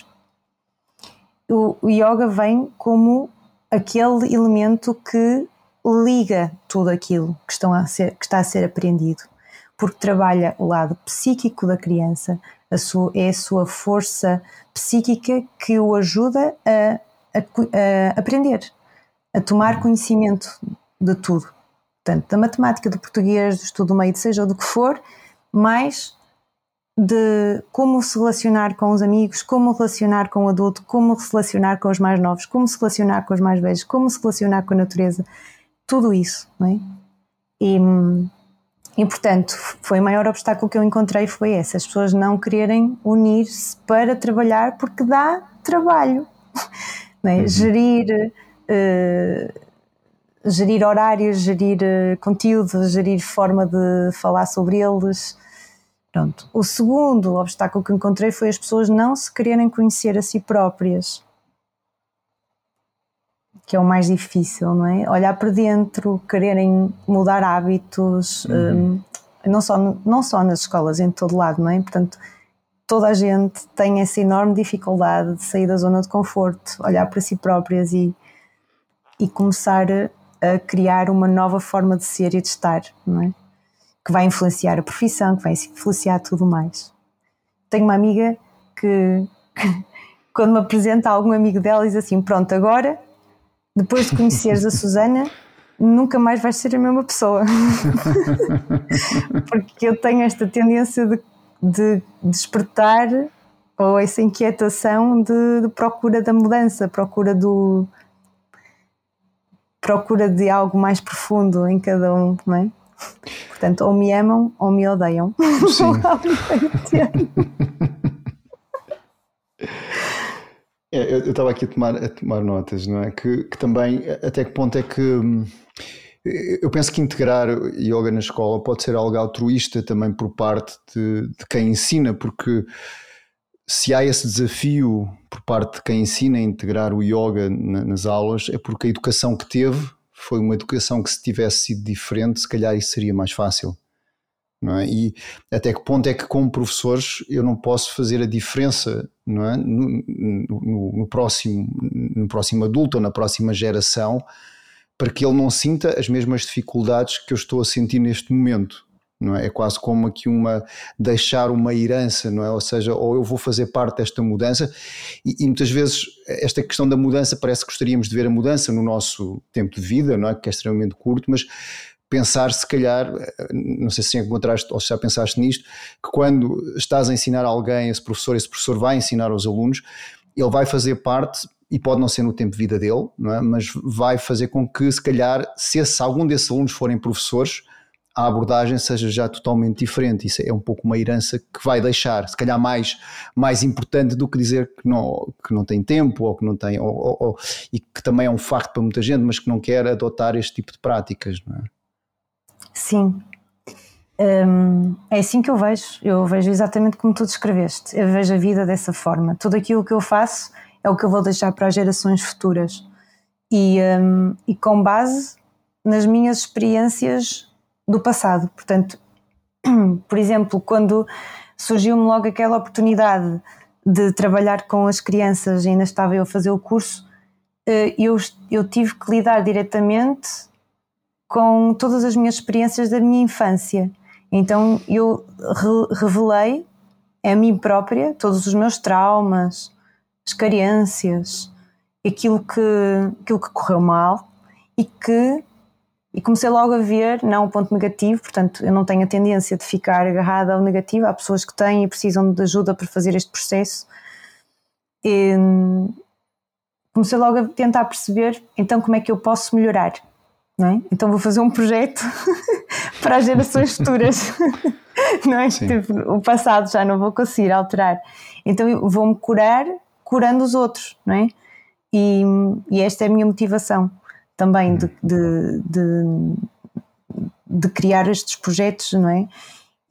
O, yoga vem como aquele elemento que liga tudo aquilo que, estão a ser, que está a ser aprendido, porque trabalha o lado psíquico da criança, a sua, é a sua força psíquica que o ajuda a, a, a aprender, a tomar conhecimento de tudo. Portanto, da matemática, do português, do estudo do meio, seja do que for, mais de como se relacionar com os amigos, como relacionar com o adulto, como se relacionar com os mais novos, como se relacionar com os mais velhos, como se relacionar com a natureza, tudo isso, não é? E, e portanto, foi o maior obstáculo que eu encontrei foi esse, as pessoas não quererem unir-se para trabalhar porque dá trabalho, é? Uhum. Gerir uh, gerir horários, gerir uh, conteúdo, gerir forma de falar sobre eles. Pronto. O segundo obstáculo que encontrei foi as pessoas não se quererem conhecer a si próprias, que é o mais difícil, não é? Olhar para dentro, quererem mudar hábitos, uhum. um, não, só, não só nas escolas, em todo lado, não é? Portanto, toda a gente tem essa enorme dificuldade de sair da zona de conforto, olhar para si próprias e, e começar a criar uma nova forma de ser e de estar, não é? Que vai influenciar a profissão, que vai influenciar tudo mais. Tenho uma amiga que, que quando me apresenta algum amigo dela, diz assim: Pronto, agora, depois de conheceres a Susana, nunca mais vais ser a mesma pessoa. Porque eu tenho esta tendência de, de despertar ou essa inquietação de, de procura da mudança, procura do, procura de algo mais profundo em cada um, não é? Portanto, ou me amam ou me odeiam. Sim. é, eu estava aqui a tomar, a tomar notas, não é? Que, que também, até que ponto é que. Hum, eu penso que integrar yoga na escola pode ser algo altruísta também por parte de, de quem ensina, porque se há esse desafio por parte de quem ensina a integrar o yoga nas aulas, é porque a educação que teve foi uma educação que, se tivesse sido diferente, se calhar isso seria mais fácil. É? E até que ponto é que, como professores, eu não posso fazer a diferença é? no, no, no próximo, no próximo adulto ou na próxima geração para que ele não sinta as mesmas dificuldades que eu estou a sentir neste momento não é? É quase como aqui uma deixar uma herança, não é? Ou seja, ou eu vou fazer parte desta mudança e, e, muitas vezes esta questão da mudança parece que gostaríamos de ver a mudança no nosso tempo de vida, não é? Que é extremamente curto, mas pensar se calhar, não sei se encontraste ou se já pensaste nisto, que quando estás a ensinar alguém, esse professor, esse professor vai ensinar aos alunos, ele vai fazer parte e pode não ser no tempo de vida dele, é? mas vai fazer com que, se calhar, se esse, algum desses alunos forem professores, a abordagem seja já totalmente diferente. Isso é um pouco uma herança que vai deixar, se calhar mais, mais importante do que dizer que não, que não tem tempo ou que não tem, ou, ou, ou, e que também é um facto para muita gente, mas que não quer adotar este tipo de práticas, não é? Sim. Um, é assim que eu vejo. Eu vejo exatamente como tu descreveste. Eu vejo a vida dessa forma. Tudo aquilo que eu faço é o que eu vou deixar para as gerações futuras. E, um, e com base nas minhas experiências do passado. Portanto, por exemplo, quando surgiu-me logo aquela oportunidade de trabalhar com as crianças, ainda estava eu a fazer o curso, eh, eu, eu tive que lidar diretamente com todas as minhas experiências da minha infância. Então eu revelei a mim própria todos os meus traumas, as carências, aquilo que, aquilo que correu mal e que e comecei logo a ver, não o ponto negativo, portanto, eu não tenho a tendência de ficar agarrada ao negativo, há pessoas que têm e precisam de ajuda para fazer este processo. E comecei logo a tentar perceber, então, como é que eu posso melhorar, é? Então, vou fazer um projeto para as gerações futuras, não é? Tipo, o passado já não vou conseguir alterar. Então, vou-me curar curando os outros, não é? E, e esta é a minha motivação também de, de, de, de criar estes projetos, não é?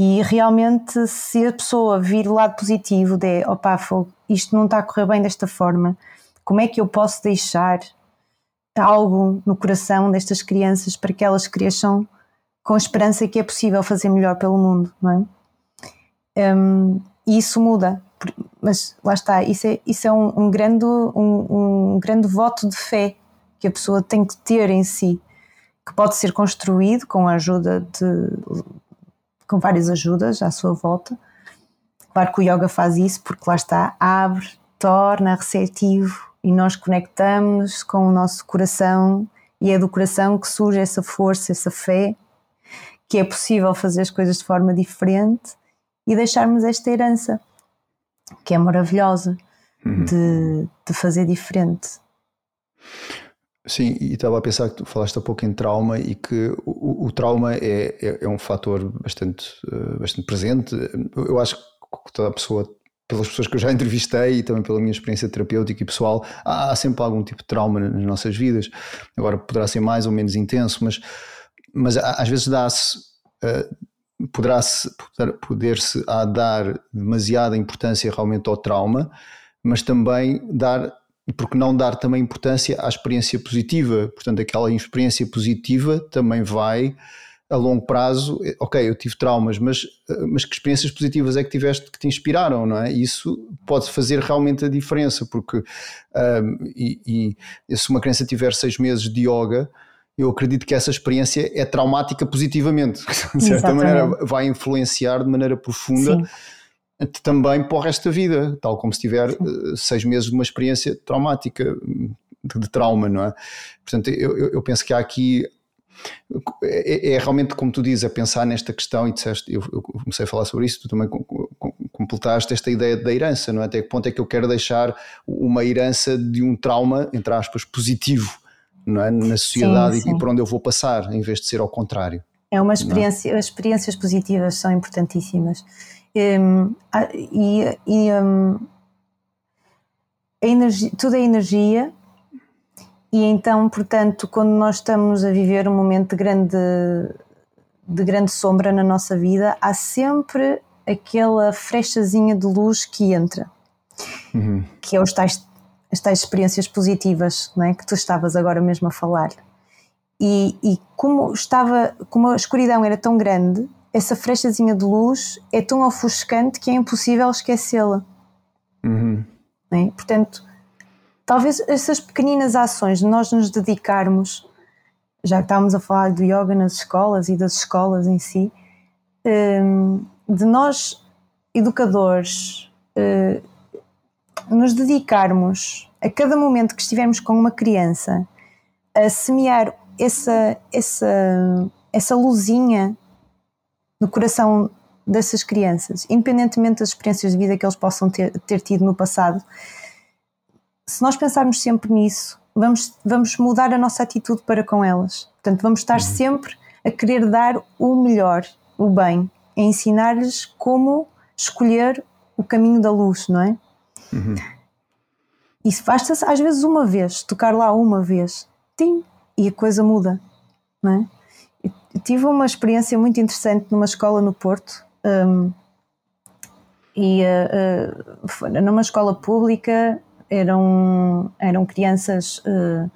E realmente, se a pessoa vir o lado positivo de opá, isto não está a correr bem desta forma, como é que eu posso deixar algo no coração destas crianças para que elas cresçam com a esperança que é possível fazer melhor pelo mundo, não é? Um, e isso muda, mas lá está, isso é, isso é um, um grande, um, um grande voto de fé que a pessoa tem que ter em si, que pode ser construído com a ajuda de com várias ajudas à sua volta. Claro que o yoga faz isso porque lá está, abre, torna receptivo e nós conectamos com o nosso coração e é do coração que surge essa força, essa fé, que é possível fazer as coisas de forma diferente e deixarmos esta herança que é maravilhosa uhum. de, de fazer diferente. Sim, e estava a pensar que tu falaste há pouco em trauma e que o, o trauma é, é, é, um fator bastante, uh, bastante presente. Eu acho que toda a pessoa, pelas pessoas que eu já entrevistei e também pela minha experiência terapêutica e pessoal, há, há sempre algum tipo de trauma nas nossas vidas. Agora poderá ser mais ou menos intenso, mas, mas às vezes dá-se. Uh, poderá-se poder-se a dar demasiada importância realmente ao trauma, mas também dar e por que não dar também importância à experiência positiva? Portanto, aquela experiência positiva também vai a longo prazo, ok, eu tive traumas, mas, mas que experiências positivas é que tiveste que te inspiraram, não é? Isso pode fazer realmente a diferença, porque um, e, e, se uma criança tiver seis meses de yoga, eu acredito que essa experiência é traumática positivamente, de certa Exatamente. maneira vai influenciar de maneira profunda. Sim também para o resto da vida, tal como se tiver uh, seis meses de uma experiência traumática, de, de trauma, não é? Portanto, eu, eu, penso que há aqui. É, é, realmente como tu dizes, a pensar nesta questão, e disseste, eu, eu comecei a falar sobre isso, tu também completaste esta ideia da herança, não é? Até que ponto é que eu quero deixar uma herança de um trauma, entre aspas, positivo, não é? Na sociedade sim, sim. e por onde eu vou passar, em vez de ser ao contrário. É uma é? experiência, é? as experiências positivas são importantíssimas. Um, e, e um, a energia, tudo é energia, e então, portanto, quando nós estamos a viver um momento de grande, de grande sombra na nossa vida, há sempre aquela frechazinha de luz que entra, uhum. que é os tais, as tais experiências positivas não é? que tu estavas agora mesmo a falar. E, e como estava, como a escuridão era tão grande, essa frechazinha de luz é tão ofuscante que é impossível esquecê-la. Uhum. É? Portanto, talvez essas pequeninas ações de nós nos dedicarmos, já que estávamos a falar do yoga nas escolas e das escolas em si, hum, de nós, educadores, hum, nos dedicarmos a cada momento que estivermos com uma criança a semear essa, essa, essa luzinha no coração dessas crianças, independentemente das experiências de vida que eles possam ter, ter tido no passado, se nós pensarmos sempre nisso, vamos, vamos mudar a nossa atitude para com elas. Portanto, vamos estar uhum. sempre a querer dar o melhor, o bem, a ensinar-lhes como escolher o caminho da luz, não é? Uhum. Isso basta às vezes uma vez, tocar lá uma vez, tim, e a coisa muda, não é? Tive uma experiência muito interessante numa escola no Porto. Um, e uh, numa escola pública eram, eram crianças uh,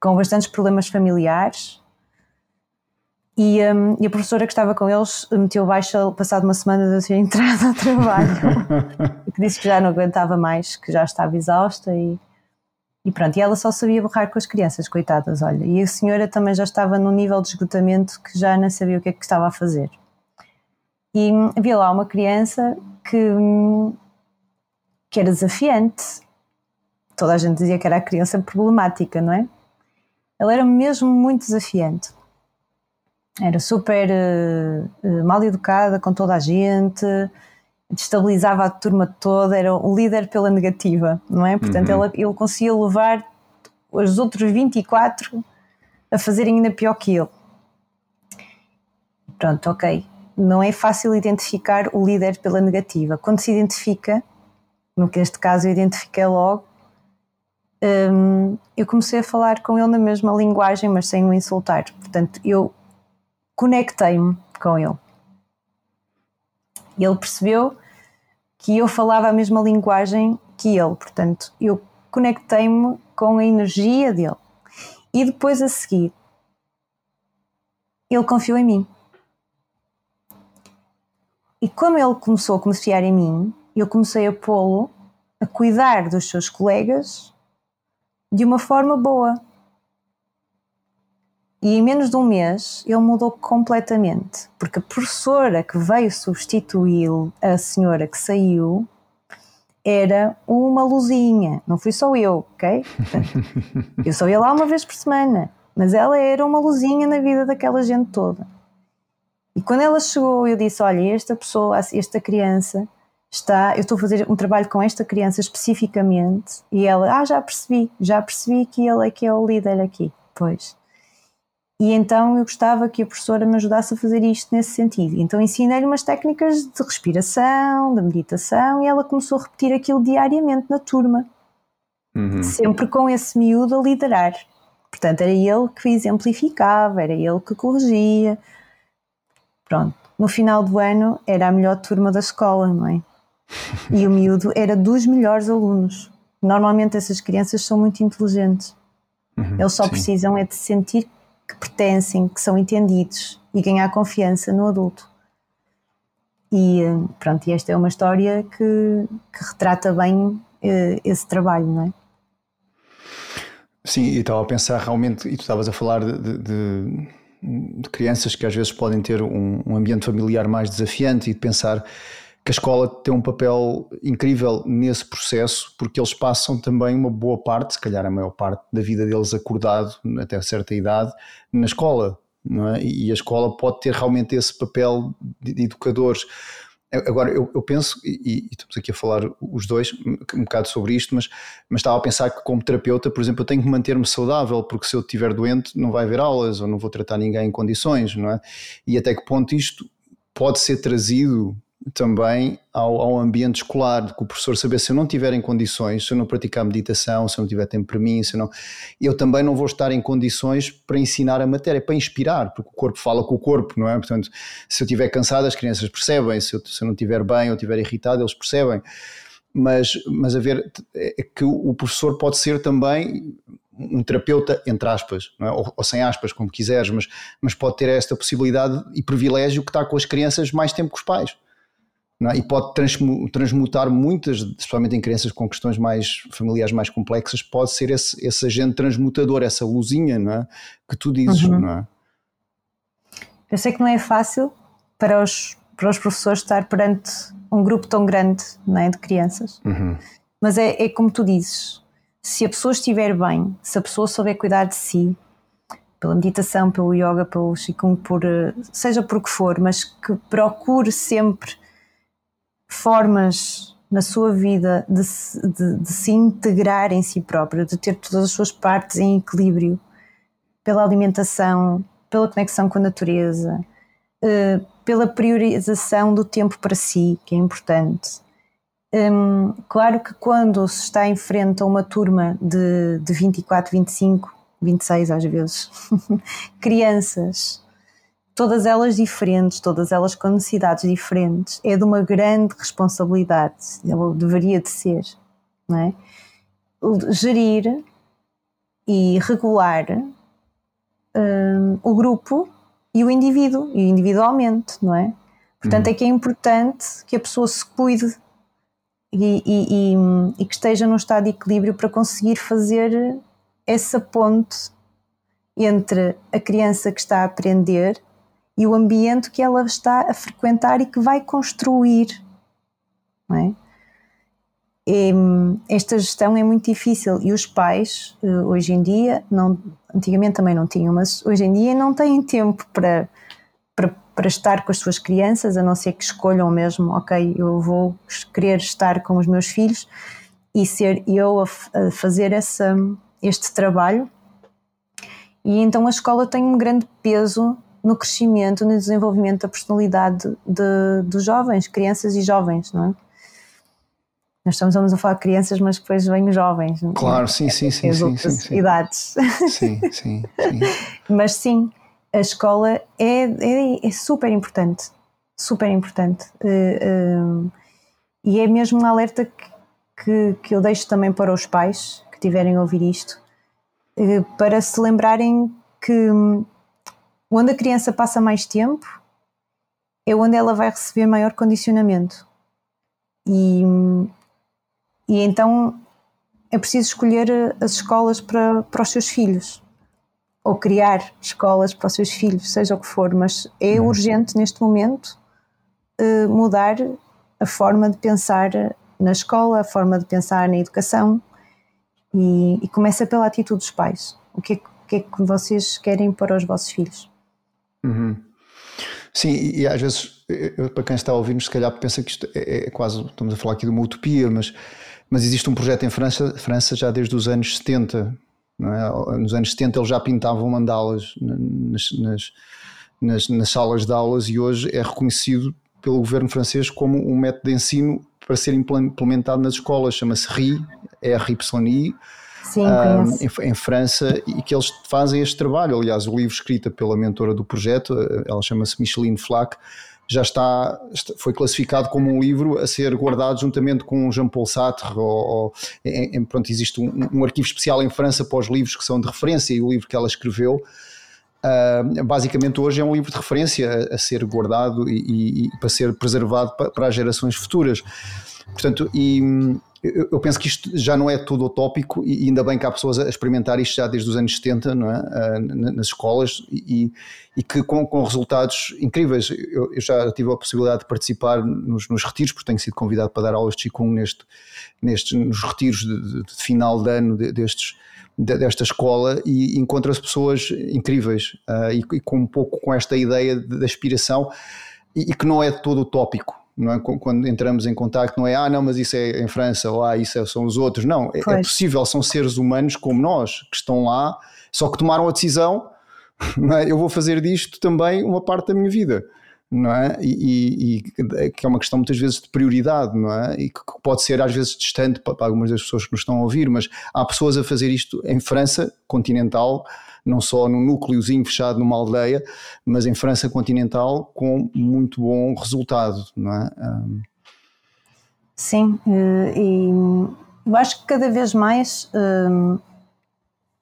com bastantes problemas familiares e, um, e, a professora que estava com eles meteu baixa passado uma semana de ter entrado ao trabalho que disse que já não aguentava mais, que já estava exausta e, e pronto, e ela só sabia borrar com as crianças, coitadas, olha. E a senhora também já estava num nível de esgotamento que já não sabia o que é que estava a fazer. E havia lá uma criança que, que era desafiante. Toda a gente dizia que era a criança problemática, não é? Ela era mesmo muito desafiante. Era super uh, mal educada com toda a gente, destabilizava a turma toda, era o líder pela negativa, não é? Portanto, uhum. ele, ele conseguia levar os outros 24 a fazerem ainda pior que ele. Pronto, ok não é fácil identificar o líder pela negativa. Quando se identifica, no que neste caso eu identifiquei logo, um, eu comecei a falar com ele na mesma linguagem, mas sem o insultar. Portanto, eu conectei-me com ele. E ele percebeu que eu falava a mesma linguagem que ele, portanto, eu conectei-me com a energia dele. E depois a seguir, ele confiou em mim. E como ele começou a confiar em mim, eu comecei a pô-lo a cuidar dos seus colegas de uma forma boa. E em menos de um mês ele mudou completamente, porque a professora que veio substituí-lo, a senhora que saiu, era uma luzinha. Não fui só eu, ok? eu só ia lá uma vez por semana, mas ela era uma luzinha na vida daquela gente toda. E quando ela chegou, eu disse: Olha, esta pessoa, esta criança está. Eu estou a fazer um trabalho com esta criança especificamente. E ela: Ah, já percebi, já percebi que ele é que é o líder aqui. Pois. E então eu gostava que a professora me ajudasse a fazer isto nesse sentido. Então ensinei-lhe umas técnicas de respiração, de meditação, e ela começou a repetir aquilo diariamente na turma. Uhum. Sempre com esse miúdo a liderar. Portanto, era ele que exemplificava, era ele que corrigia. Pronto. No final do ano era a melhor turma da escola, não é? E o miúdo era dos melhores alunos. Normalmente essas crianças são muito inteligentes. Uhum, Eles só sim. precisam é de sentir que pertencem, que são entendidos e ganhar confiança no adulto. E pronto, e esta é uma história que, que retrata bem uh, esse trabalho, não é? Sim, e estava a pensar realmente, e tu estavas a falar de, de de crianças que às vezes podem ter um, um, ambiente familiar mais desafiante e de pensar que a escola tem um papel incrível nesse processo, porque eles passam também uma boa parte, se calhar a maior parte da vida deles acordado até certa idade, na escola. É? E a escola pode ter realmente esse papel de, de educadores. Agora, eu, eu penso, e, e, estamos aqui a falar os dois um bocado sobre isto, mas, mas estava a pensar que, como terapeuta, por exemplo, eu tenho que manter-me saudável, porque se eu estiver doente, não vai haver aulas, ou não vou tratar ninguém em condições, não é? E até que ponto isto pode ser trazido também ao, ao, ambiente escolar, que o professor saber se eu não tiver em condições, se eu não praticar meditação, se eu não tiver tempo para mim, se eu, não, eu também não vou estar em condições para ensinar a matéria, para inspirar, porque o corpo fala com o corpo, não é? Portanto, se eu estiver cansado, as crianças percebem, se eu, se eu não estiver bem ou estiver irritado, eles percebem. Mas, mas a ver, é que o professor pode ser também um terapeuta, entre aspas, é? ou, ou, sem aspas, como quiseres, mas, mas pode ter esta possibilidade e privilégio que está com as crianças mais tempo que os pais é? e pode transmutar muitas, especialmente em crianças com questões mais familiares mais complexas, pode ser esse, esse agente transmutador, essa luzinha não é? que tu dizes, uhum. não é? Eu sei que não é fácil para os, para os professores estar perante um grupo tão grande não é, de crianças, uhum. mas é, é como tu dizes, se a pessoa estiver bem, se a pessoa souber cuidar de si, pela meditação, pelo yoga, pelo qigong, por, eh, seja por que for, mas que procure sempre formas na sua vida de se, de, de se integrar em si próprio, de ter todas as suas partes em equilíbrio, pela alimentação, pela conexão com a natureza, uh, pela priorização do tempo para si, que é importante. Um, claro que quando se está em frente a uma turma de, de 24, 25, 26 às vezes, crianças todas elas diferentes, todas elas com necessidades diferentes, é de uma grande responsabilidade, deveria de ser, não é? Gerir e regular um, o grupo e o indivíduo, e individualmente, não é? Portanto, uhum. é que é importante que a pessoa se cuide e, e, e, e, que esteja num estado de equilíbrio para conseguir fazer essa ponte entre a criança que está a aprender e o ambiente que ela está a frequentar e que vai construir. É? E, esta gestão é muito difícil e os pais, eh, hoje em dia, não, antigamente também não tinham, mas hoje em dia não têm tempo para, para, para estar com as suas crianças, a não ser que escolham mesmo, ok, eu vou querer estar com os meus filhos e ser eu a, a fazer essa, este trabalho. E então a escola tem um grande peso no crescimento, no desenvolvimento da personalidade de, dos jovens, crianças e jovens, não é? Nós estamos a falar de crianças, mas depois vêm jovens. Claro, é? sim, sim, sim. Sim, outras sim, idades. Sim, sim, sim. mas sim, a escola é, é, é super importante. Super importante. Uh, uh, e é mesmo um alerta que, que, que, eu deixo também para os pais que tiverem a ouvir isto, uh, para se lembrarem que onde a criança passa mais tempo é onde ela vai receber maior condicionamento. E, e então é preciso escolher eh, as escolas para, para os seus filhos ou criar escolas para os seus filhos, seja o que for, mas é uhum. urgente neste momento uh, mudar a forma de pensar na escola, a forma de pensar na educação e, e começa pela atitude dos pais. O que, é, o que, é, que vocês querem para os vossos filhos? Uhum. Sim, e, às vezes, eu, para quem está a ouvir-nos, se calhar pensa que isto é, é, quase, estamos a falar aqui de uma utopia, mas mas existe um projeto em França, França já desde os anos 70. É? Nos anos 70 eles já pintavam mandalas nas, nas, nas, nas salas de aulas e hoje é reconhecido pelo governo francês como um método de ensino para ser implementado nas escolas. Chama-se RI, R-Y-I. Sim, um, em, em, França e que eles fazem este trabalho. Aliás, o livro escrito pela mentora do projeto, ela chama-se Micheline Flack, já está, foi classificado como um livro a ser guardado juntamente com Jean-Paul Sartre, ou, ou em, pronto, existe um, um, arquivo especial em França para os livros que são de referência e o livro que ela escreveu, uh, basicamente hoje é um livro de referência a, a ser guardado e, e, e, para ser preservado para, para as gerações futuras. Portanto, e eu penso que isto já não é tudo utópico e ainda bem que há pessoas a experimentar isto já desde os anos 70 não é? Ah, nas escolas e, e que com, com, resultados incríveis. Eu, eu, já tive a possibilidade de participar nos, nos, retiros, porque tenho sido convidado para dar aulas de Qigong neste, nestes, nos retiros de, de, final de ano destes, desta escola e encontra-se pessoas incríveis uh, e, e, com um pouco com esta ideia de, aspiração e, e que não é todo utópico é? Quando entramos em contato, não é ah, não, mas isso é em França, ou ah, isso é, são os outros. Não, é, é, possível, são seres humanos como nós, que estão lá, só que tomaram a decisão, é? eu vou fazer disto também uma parte da minha vida. Não é? E, e, e, que é uma questão muitas vezes de prioridade, não é? E que pode ser às vezes distante para, para algumas das pessoas que nos estão a ouvir, mas há pessoas a fazer isto em França continental, não só num núcleozinho fechado numa aldeia, mas em França continental com muito bom resultado, não é? Sim, eh, e eu acho que cada vez mais,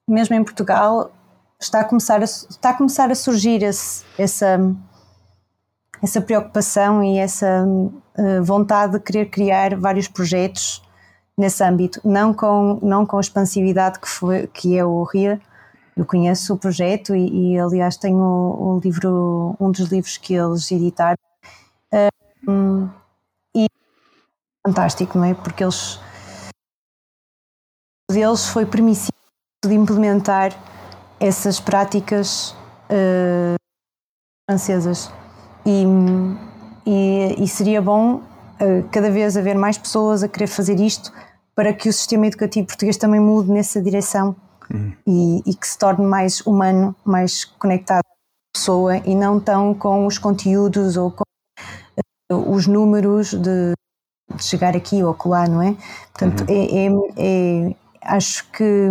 mesmo em Portugal, está a começar a, está a, começar a surgir esse, essa, essa preocupação e essa eh, vontade de querer criar vários projetos nesse âmbito, não com, não com a expansividade que, foi, que é o RIA, eu conheço o projeto e, e aliás tenho o, o, livro, um dos livros que eles editaram. Um, e fantástico, não é? Porque eles deles foi permissivo de implementar essas práticas uh, francesas. E, e, e, seria bom uh, cada vez haver mais pessoas a querer fazer isto para que o sistema educativo português também mude nessa direção uhum. e, e, que se torne mais humano, mais conectado com a pessoa e não tão com os conteúdos ou com uh, os números de, de, chegar aqui ou acolá, não é? Portanto, uhum. é, é, é, acho que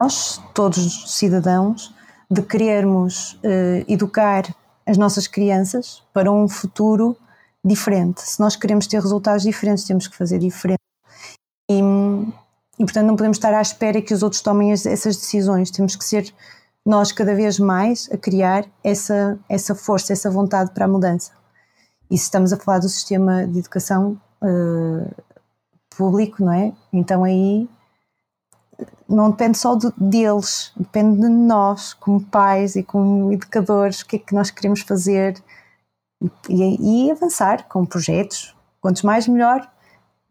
nós, todos os cidadãos, de querermos uh, educar as nossas crianças para um futuro diferente. Se nós queremos ter resultados diferentes, temos que fazer diferente. E, e portanto, não podemos estar à espera que os outros tomem as, essas decisões. Temos que ser nós cada vez mais a criar essa, essa força, essa vontade para a mudança. E se estamos a falar do sistema de educação uh, público, não é? Então aí não depende só de, deles, depende de nós, como pais e como educadores, o que é que nós queremos fazer e, e avançar com projetos. Quantos mais, melhor.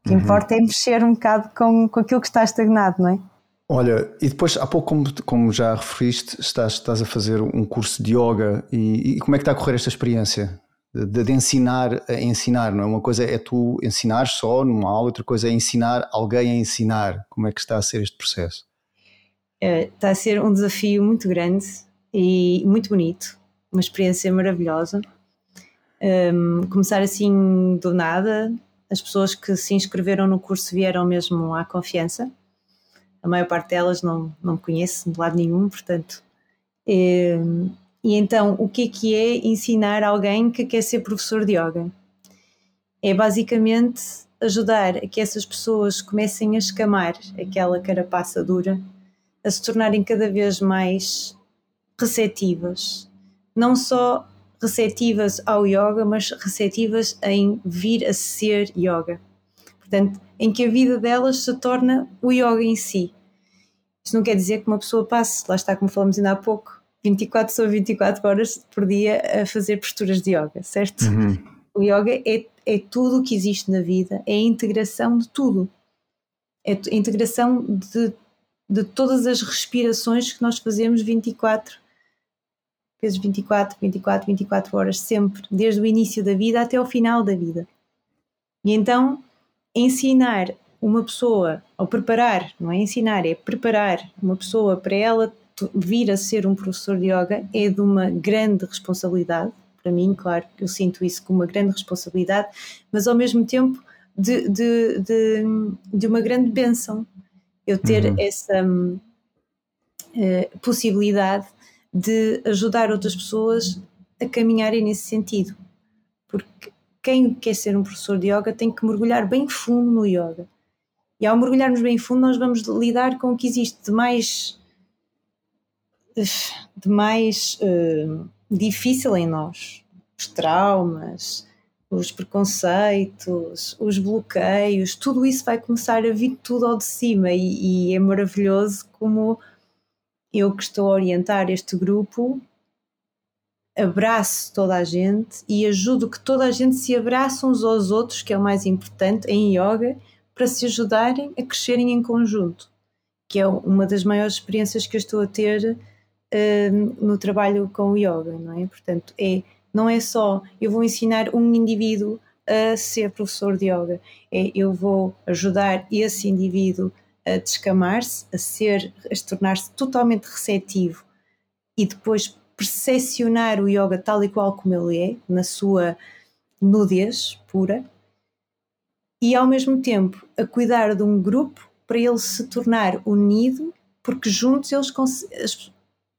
O que uhum. importa é mexer um bocado com, com aquilo que está estagnado, não é? Olha, e depois, há pouco, como, como já referiste, estás, estás a fazer um curso de yoga e, e como é que está a correr esta experiência? De, de, ensinar a ensinar, não é? Uma coisa é tu ensinar só numa aula, outra coisa é ensinar alguém a ensinar. Como é que está a ser este processo? É, está a ser um desafio muito grande e muito bonito, uma experiência maravilhosa. Um, começar assim do nada, as pessoas que se inscreveram no curso vieram mesmo à confiança a maior parte delas não, não me conhece de lado nenhum, portanto. E, ehm, e então, o que é que é ensinar alguém que quer ser professor de yoga? É basicamente ajudar a que essas pessoas comecem a escamar aquela carapaça dura, a se tornarem cada vez mais receptivas. Não só receptivas ao yoga, mas receptivas em vir a ser yoga. Portanto, em que a vida delas se torna o yoga em si. Isto não quer dizer que uma pessoa passe, lá está como falamos ainda há pouco, 24 sobre 24 horas por dia a fazer posturas de yoga, certo? Uhum. O yoga é, é tudo o que existe na vida, é a integração de tudo. É a integração de, de todas as respirações que nós fazemos 24 vezes 24, 24, 24 horas, sempre, desde o início da vida até o final da vida. E então ensinar uma pessoa, ou preparar, não é ensinar, é preparar uma pessoa para ela vir a ser um professor de yoga é de uma grande responsabilidade. Para mim, claro, eu sinto isso como uma grande responsabilidade, mas ao mesmo tempo de, de, de, de uma grande benção. Eu ter uhum. essa uh, possibilidade de ajudar outras pessoas a caminharem nesse sentido. Porque quem quer ser um professor de yoga tem que mergulhar bem fundo no yoga. E ao mergulharmos bem fundo, nós vamos lidar com o que existe de mais, de mais uh, difícil em nós: os traumas, os preconceitos, os bloqueios, tudo isso vai começar a vir tudo ao de cima. E, e é maravilhoso como eu que estou a orientar este grupo abraço toda a gente e ajudo que toda a gente se abrace uns aos outros, que é o mais importante em yoga, para se ajudarem a crescerem em conjunto, que é uma das maiores experiências que eu estou a ter uh, no trabalho com o yoga, não é? Portanto, é, não é só eu vou ensinar um indivíduo a ser professor de yoga, é eu vou ajudar esse indivíduo a descamar-se, a ser, a tornar-se totalmente receptivo e depois percepcionar o yoga tal e qual como ele é, na sua nudez pura, e ao mesmo tempo a cuidar de um grupo para ele se tornar unido, porque juntos eles, cons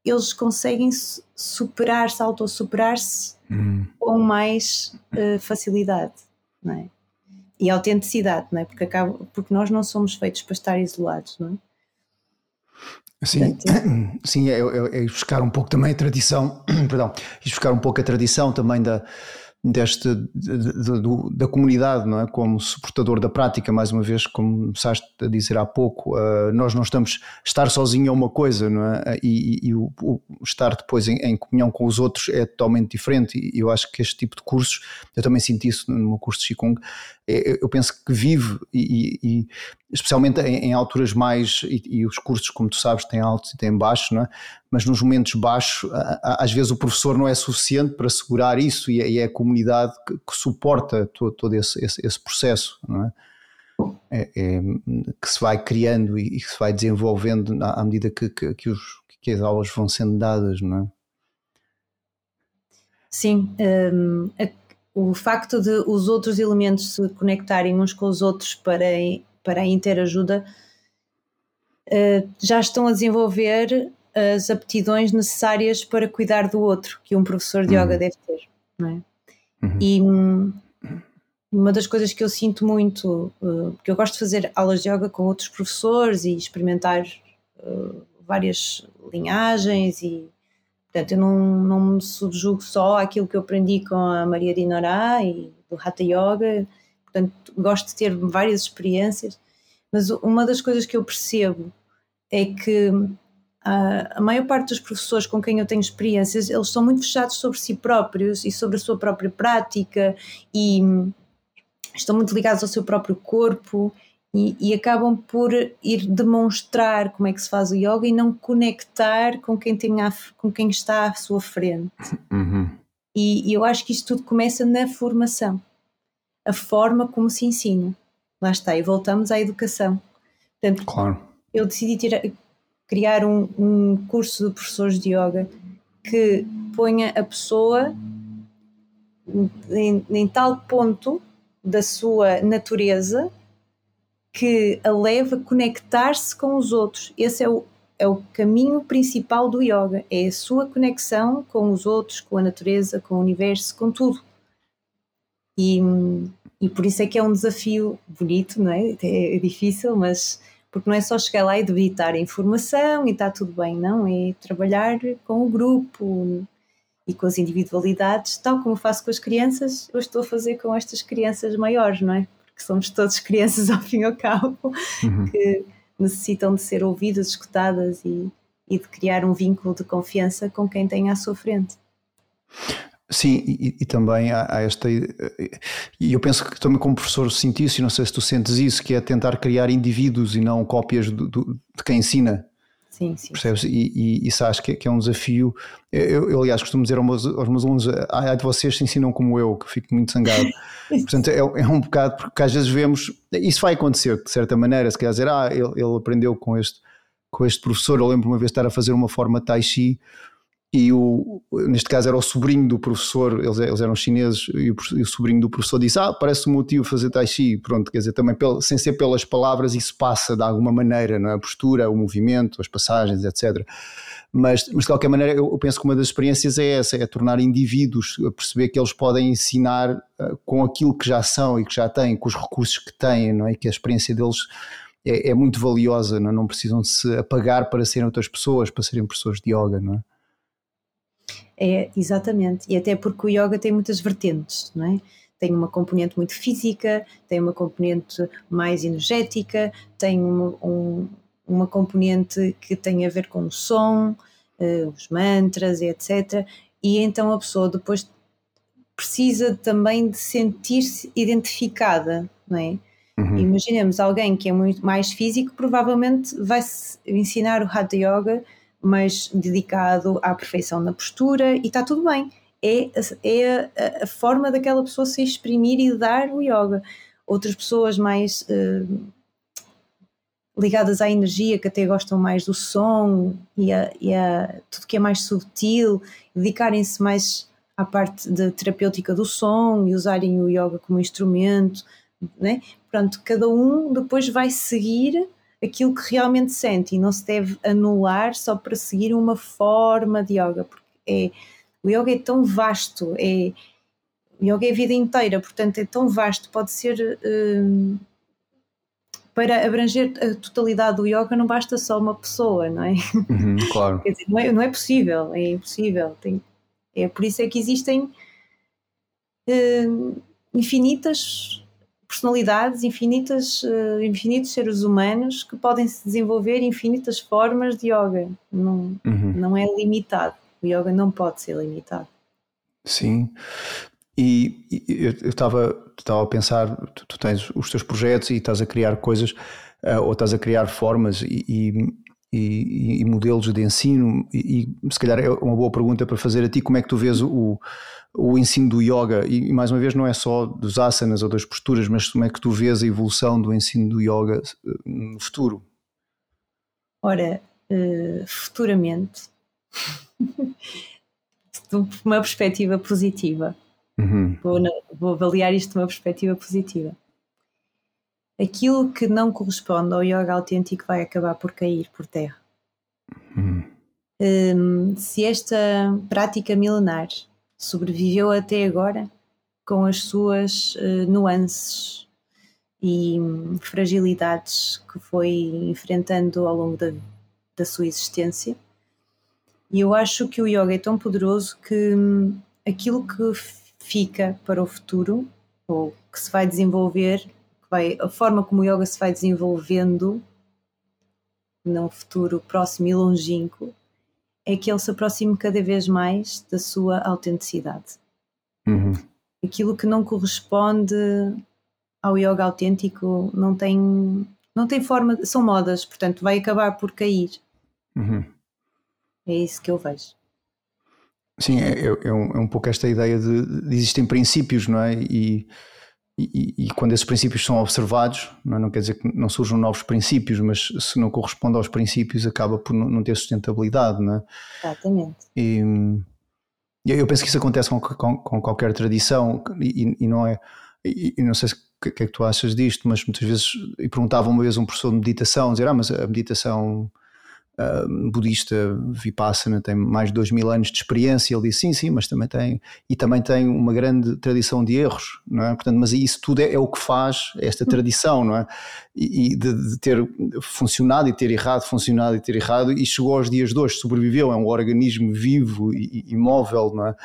eles conseguem superar-se, autossuperar-se hum. com mais uh, facilidade, não é? E autenticidade, não é? Porque, acaba, porque nós não somos feitos para estar isolados, não é? Sim, sim é, é, é buscar um pouco também a tradição, perdão, e buscar um pouco a tradição também da, deste, de, de, de, da comunidade, não é? Como suportador da prática, mais uma vez, como começaste a dizer há pouco, uh, nós não estamos, estar sozinho é uma coisa, não é? E, e, e o, o, estar depois em, em, comunhão com os outros é totalmente diferente e eu acho que este tipo de cursos, eu também senti isso no meu curso de Qigong, é, eu penso que vive e, e especialmente em, em, alturas mais, e, e, os cursos, como tu sabes, têm altos e têm baixos, é? mas nos momentos baixos, às vezes o professor não é suficiente para segurar isso e é, é a comunidade que, que suporta todo, todo esse, esse, esse, processo, é? É, é? que se vai criando e, que se vai desenvolvendo à, medida que, que, que, os, que as aulas vão sendo dadas, não é? Sim, um, a, o facto de os outros elementos se conectarem uns com os outros para para a interajuda, uh, já estão a desenvolver as aptidões necessárias para cuidar do outro que um professor de uhum. yoga deve ter, não é? Uhum. E hum, uma das coisas que eu sinto muito, uh, porque eu gosto de fazer aulas de yoga com outros professores e experimentar uh, várias linhagens e portanto eu não, não me subjugo só àquilo que eu aprendi com a Maria Dinorá e do Hatha Yoga, portanto gosto de ter várias experiências, mas uma das coisas que eu percebo é que a, a maior parte dos professores com quem eu tenho experiências, eles são muito fechados sobre si próprios e sobre a sua própria prática e estão muito ligados ao seu próprio corpo e, e, acabam por ir demonstrar como é que se faz o yoga e não conectar com quem, tem a, com quem está à sua frente. Uhum. E, e, eu acho que isto tudo começa na formação, a forma como se ensina. Lá está, e voltamos à educação. Portanto, claro. eu decidi criar um, um curso de professores de yoga que ponha a pessoa em, em tal ponto da sua natureza que a leva a conectar-se com os outros. Esse é o, é o caminho principal do yoga, é a sua conexão com os outros, com a natureza, com o universo, com tudo. E, e por isso é que é um desafio bonito, não é? É difícil, mas porque não é só chegar lá e debitar a informação e está tudo bem, não, é trabalhar com o grupo e com as individualidades, tal como faço com as crianças, eu estou a fazer com estas crianças maiores, não é? Porque somos todas crianças ao fim e ao cabo, uhum. que necessitam de ser ouvidas, escutadas e, e de criar um vínculo de confiança com quem tem à sua frente. Sim, e, e, também há, há esta. E eu penso que também como professor sinto isso, e não sei se tu sentes isso, que é tentar criar indivíduos e não cópias do, do, de quem ensina. Sim, sim. Percebes? E, e isso acho que é, que é um desafio. Eu, eu, aliás, costumo dizer aos meus, aos meus alunos: ah, de vocês se ensinam como eu, que fico muito zangado. Portanto, é, é, um bocado, porque às vezes vemos. Isso vai acontecer de certa maneira, se quer dizer, ah, ele, ele aprendeu com este, com este professor. Eu lembro uma vez de estar a fazer uma forma Tai Chi e o, neste caso era o sobrinho do professor, eles, eles eram chineses, e o, e o, sobrinho do professor disse: Ah, parece um motivo fazer tai chi. Pronto, quer dizer, também sem ser pelas palavras, isso passa de alguma maneira, não é? A postura, o movimento, as passagens, etc. Mas, mas de qualquer maneira, eu, eu penso que uma das experiências é essa: é tornar indivíduos, a perceber que eles podem ensinar uh, com aquilo que já são e que já têm, com os recursos que têm, não é? Que a experiência deles. É, é muito valiosa, não, é? não precisam de se apagar para serem outras pessoas, para serem pessoas de yoga, não é? É, exatamente. E até porque o yoga tem muitas vertentes, não é? Tem uma componente muito física, tem uma componente mais energética, tem uma, um, uma componente que tem a ver com o som, uh, os mantras, etc. E então a pessoa depois precisa também de sentir-se identificada, não é? Uhum. Imaginemos alguém que é muito mais físico, provavelmente vai ensinar o Hatha Yoga mas dedicado à perfeição na postura e está tudo bem. É, é a, a, forma daquela pessoa se exprimir e dar o yoga. Outras pessoas mais uh, ligadas à energia, que até gostam mais do som e a, e a tudo que é mais subtil, dedicarem-se mais à parte da terapêutica do som e usarem o yoga como instrumento. Né? Pronto, cada um depois vai seguir aquilo que realmente sente e não se deve anular só para seguir uma forma de yoga, porque é, o yoga é tão vasto, é, o yoga é a vida inteira, portanto é tão vasto, pode ser. Hum, para abranger a totalidade do yoga não basta só uma pessoa, não é? Uhum, claro. Dizer, não, é, não, é, possível, é impossível. Tem, é por isso é que existem hum, infinitas personalidades, infinitas, uh, infinitos seres humanos que podem se desenvolver infinitas formas de yoga. Não, uhum. não é limitado. O yoga não pode ser limitado. Sim. E, e eu estava a pensar, tu, tu, tens os teus projetos e estás a criar coisas, uh, ou estás a criar formas e, e, e modelos de ensino, e, se calhar é uma boa pergunta para fazer a ti, como é que tu vês o, o ensino do yoga, e mais uma vez não é só dos asanas ou das posturas, mas como é que tu vês a evolução do ensino do yoga eh, no futuro? Ora, uh, futuramente, de uma perspectiva positiva, uhum. vou, vou avaliar isto de uma perspectiva positiva. Aquilo que não corresponde ao yoga autêntico vai acabar por cair por terra. Uhum. um, se esta prática milenar sobreviveu até agora com as suas uh, nuances e um, fragilidades que foi enfrentando ao longo da, da sua existência. E eu acho que o yoga é tão poderoso que um, aquilo que fica para o futuro, ou que se vai desenvolver, vai, a forma como o yoga se vai desenvolvendo num futuro próximo e longínquo, é que ele se aproxime cada vez mais da sua autenticidade. Uhum. Aquilo que não corresponde ao yoga autêntico não tem, não tem forma, são modas, portanto vai acabar por cair. Uhum. É isso que eu vejo. Sim, é, é, é, um, é um pouco esta ideia de, de, existem princípios, não é? E, e, e quando esses princípios são observados, não, é? não, quer dizer que não surjam novos princípios, mas se não corresponde aos princípios, acaba por não, ter sustentabilidade, não é? Exatamente. E, eu penso que isso acontece com, com, com qualquer tradição e, e não é. E, não sei o que, que é que tu achas disto, mas muitas vezes. E perguntava uma vez um professor de meditação, dizer, ah, mas a meditação uh, budista Vipassana tem mais de dois mil anos de experiência. Ele disse sim, sim, mas também tem e também tem uma grande tradição de erros, não é? Portanto, mas isso tudo é, é o que faz esta tradição, não é? E, e de, de, ter funcionado e ter errado, funcionado e ter errado e chegou aos dias de hoje, sobreviveu, é um organismo vivo e imóvel, não é?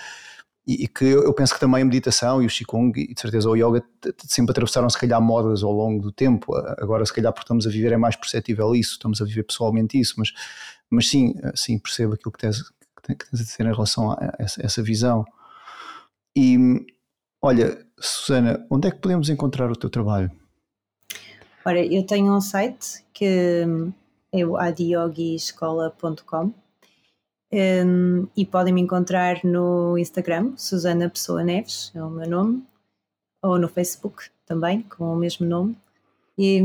E, que eu penso que também a meditação e o Qigong e de certeza o Yoga sempre atravessaram se calhar modas ao longo do tempo, agora se calhar porque estamos a viver é mais perceptível isso, estamos a viver pessoalmente isso, mas, mas sim, sim, percebo aquilo que tens, que tens a dizer em relação a essa, essa visão. E olha, Susana, onde é que podemos encontrar o teu trabalho? Ora, eu tenho um site que é o adiogiescola.com um, e podem me encontrar no Instagram, Susana Pessoa Neves, é o meu nome, ou no Facebook também, com o mesmo nome. E,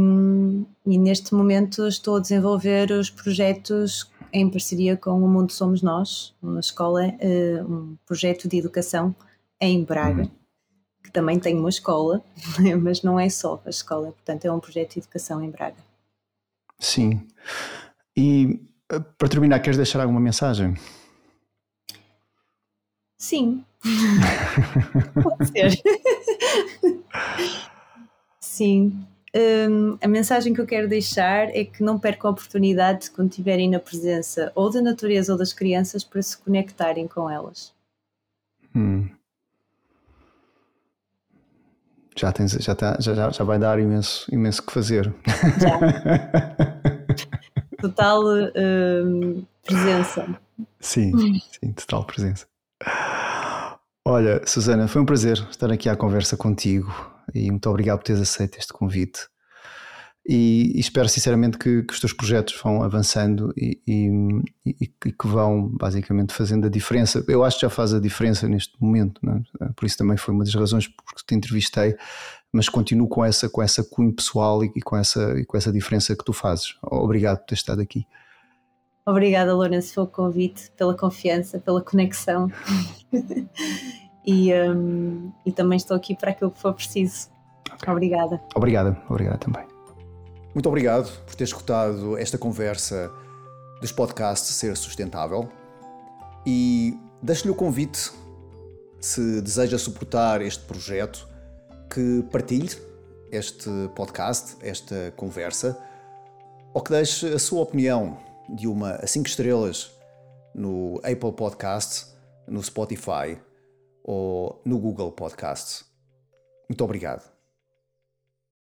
e, neste momento estou a desenvolver os projetos em parceria com o Mundo Somos Nós, uma escola, uh, um projeto de educação em Braga, uhum. que também tem uma escola, mas não é só a escola, portanto é um projeto de educação em Braga. Sim. E para terminar, queres deixar alguma mensagem? Sim. Pode ser. Sim. Um, a mensagem que eu quero deixar é que não percam a oportunidade quando estiverem na presença ou da natureza ou das crianças para se conectarem com elas. Hum. Já, tens, já, tá, já, já vai dar imenso, imenso que fazer. Já. total uh, presença. Sim, sim, total presença. Olha, Susana, foi um prazer estar aqui à conversa contigo e muito obrigado por teres aceito este convite. E, e espero sinceramente que, que, os teus projetos vão avançando e, e, e, que vão basicamente fazendo a diferença. Eu acho que já faz a diferença neste momento, é? por isso também foi uma das razões porque te entrevistei mas continuo com essa, com essa cunho pessoal e, e, com essa, e com essa diferença que tu fazes. Obrigado por ter estado aqui. Obrigada, Lourenço, pelo convite, pela confiança, pela conexão. e, um, e também estou aqui para aquilo que for preciso. Okay. Obrigada. Obrigada, obrigada também. Muito obrigado por ter escutado esta conversa dos podcasts Ser Sustentável e deixo-lhe o convite, se deseja suportar este projeto, que partilhe este podcast, esta conversa, ou que deixe a sua opinião de uma a 5 estrelas no Apple Podcast, no Spotify ou no Google Podcast. Muito obrigado.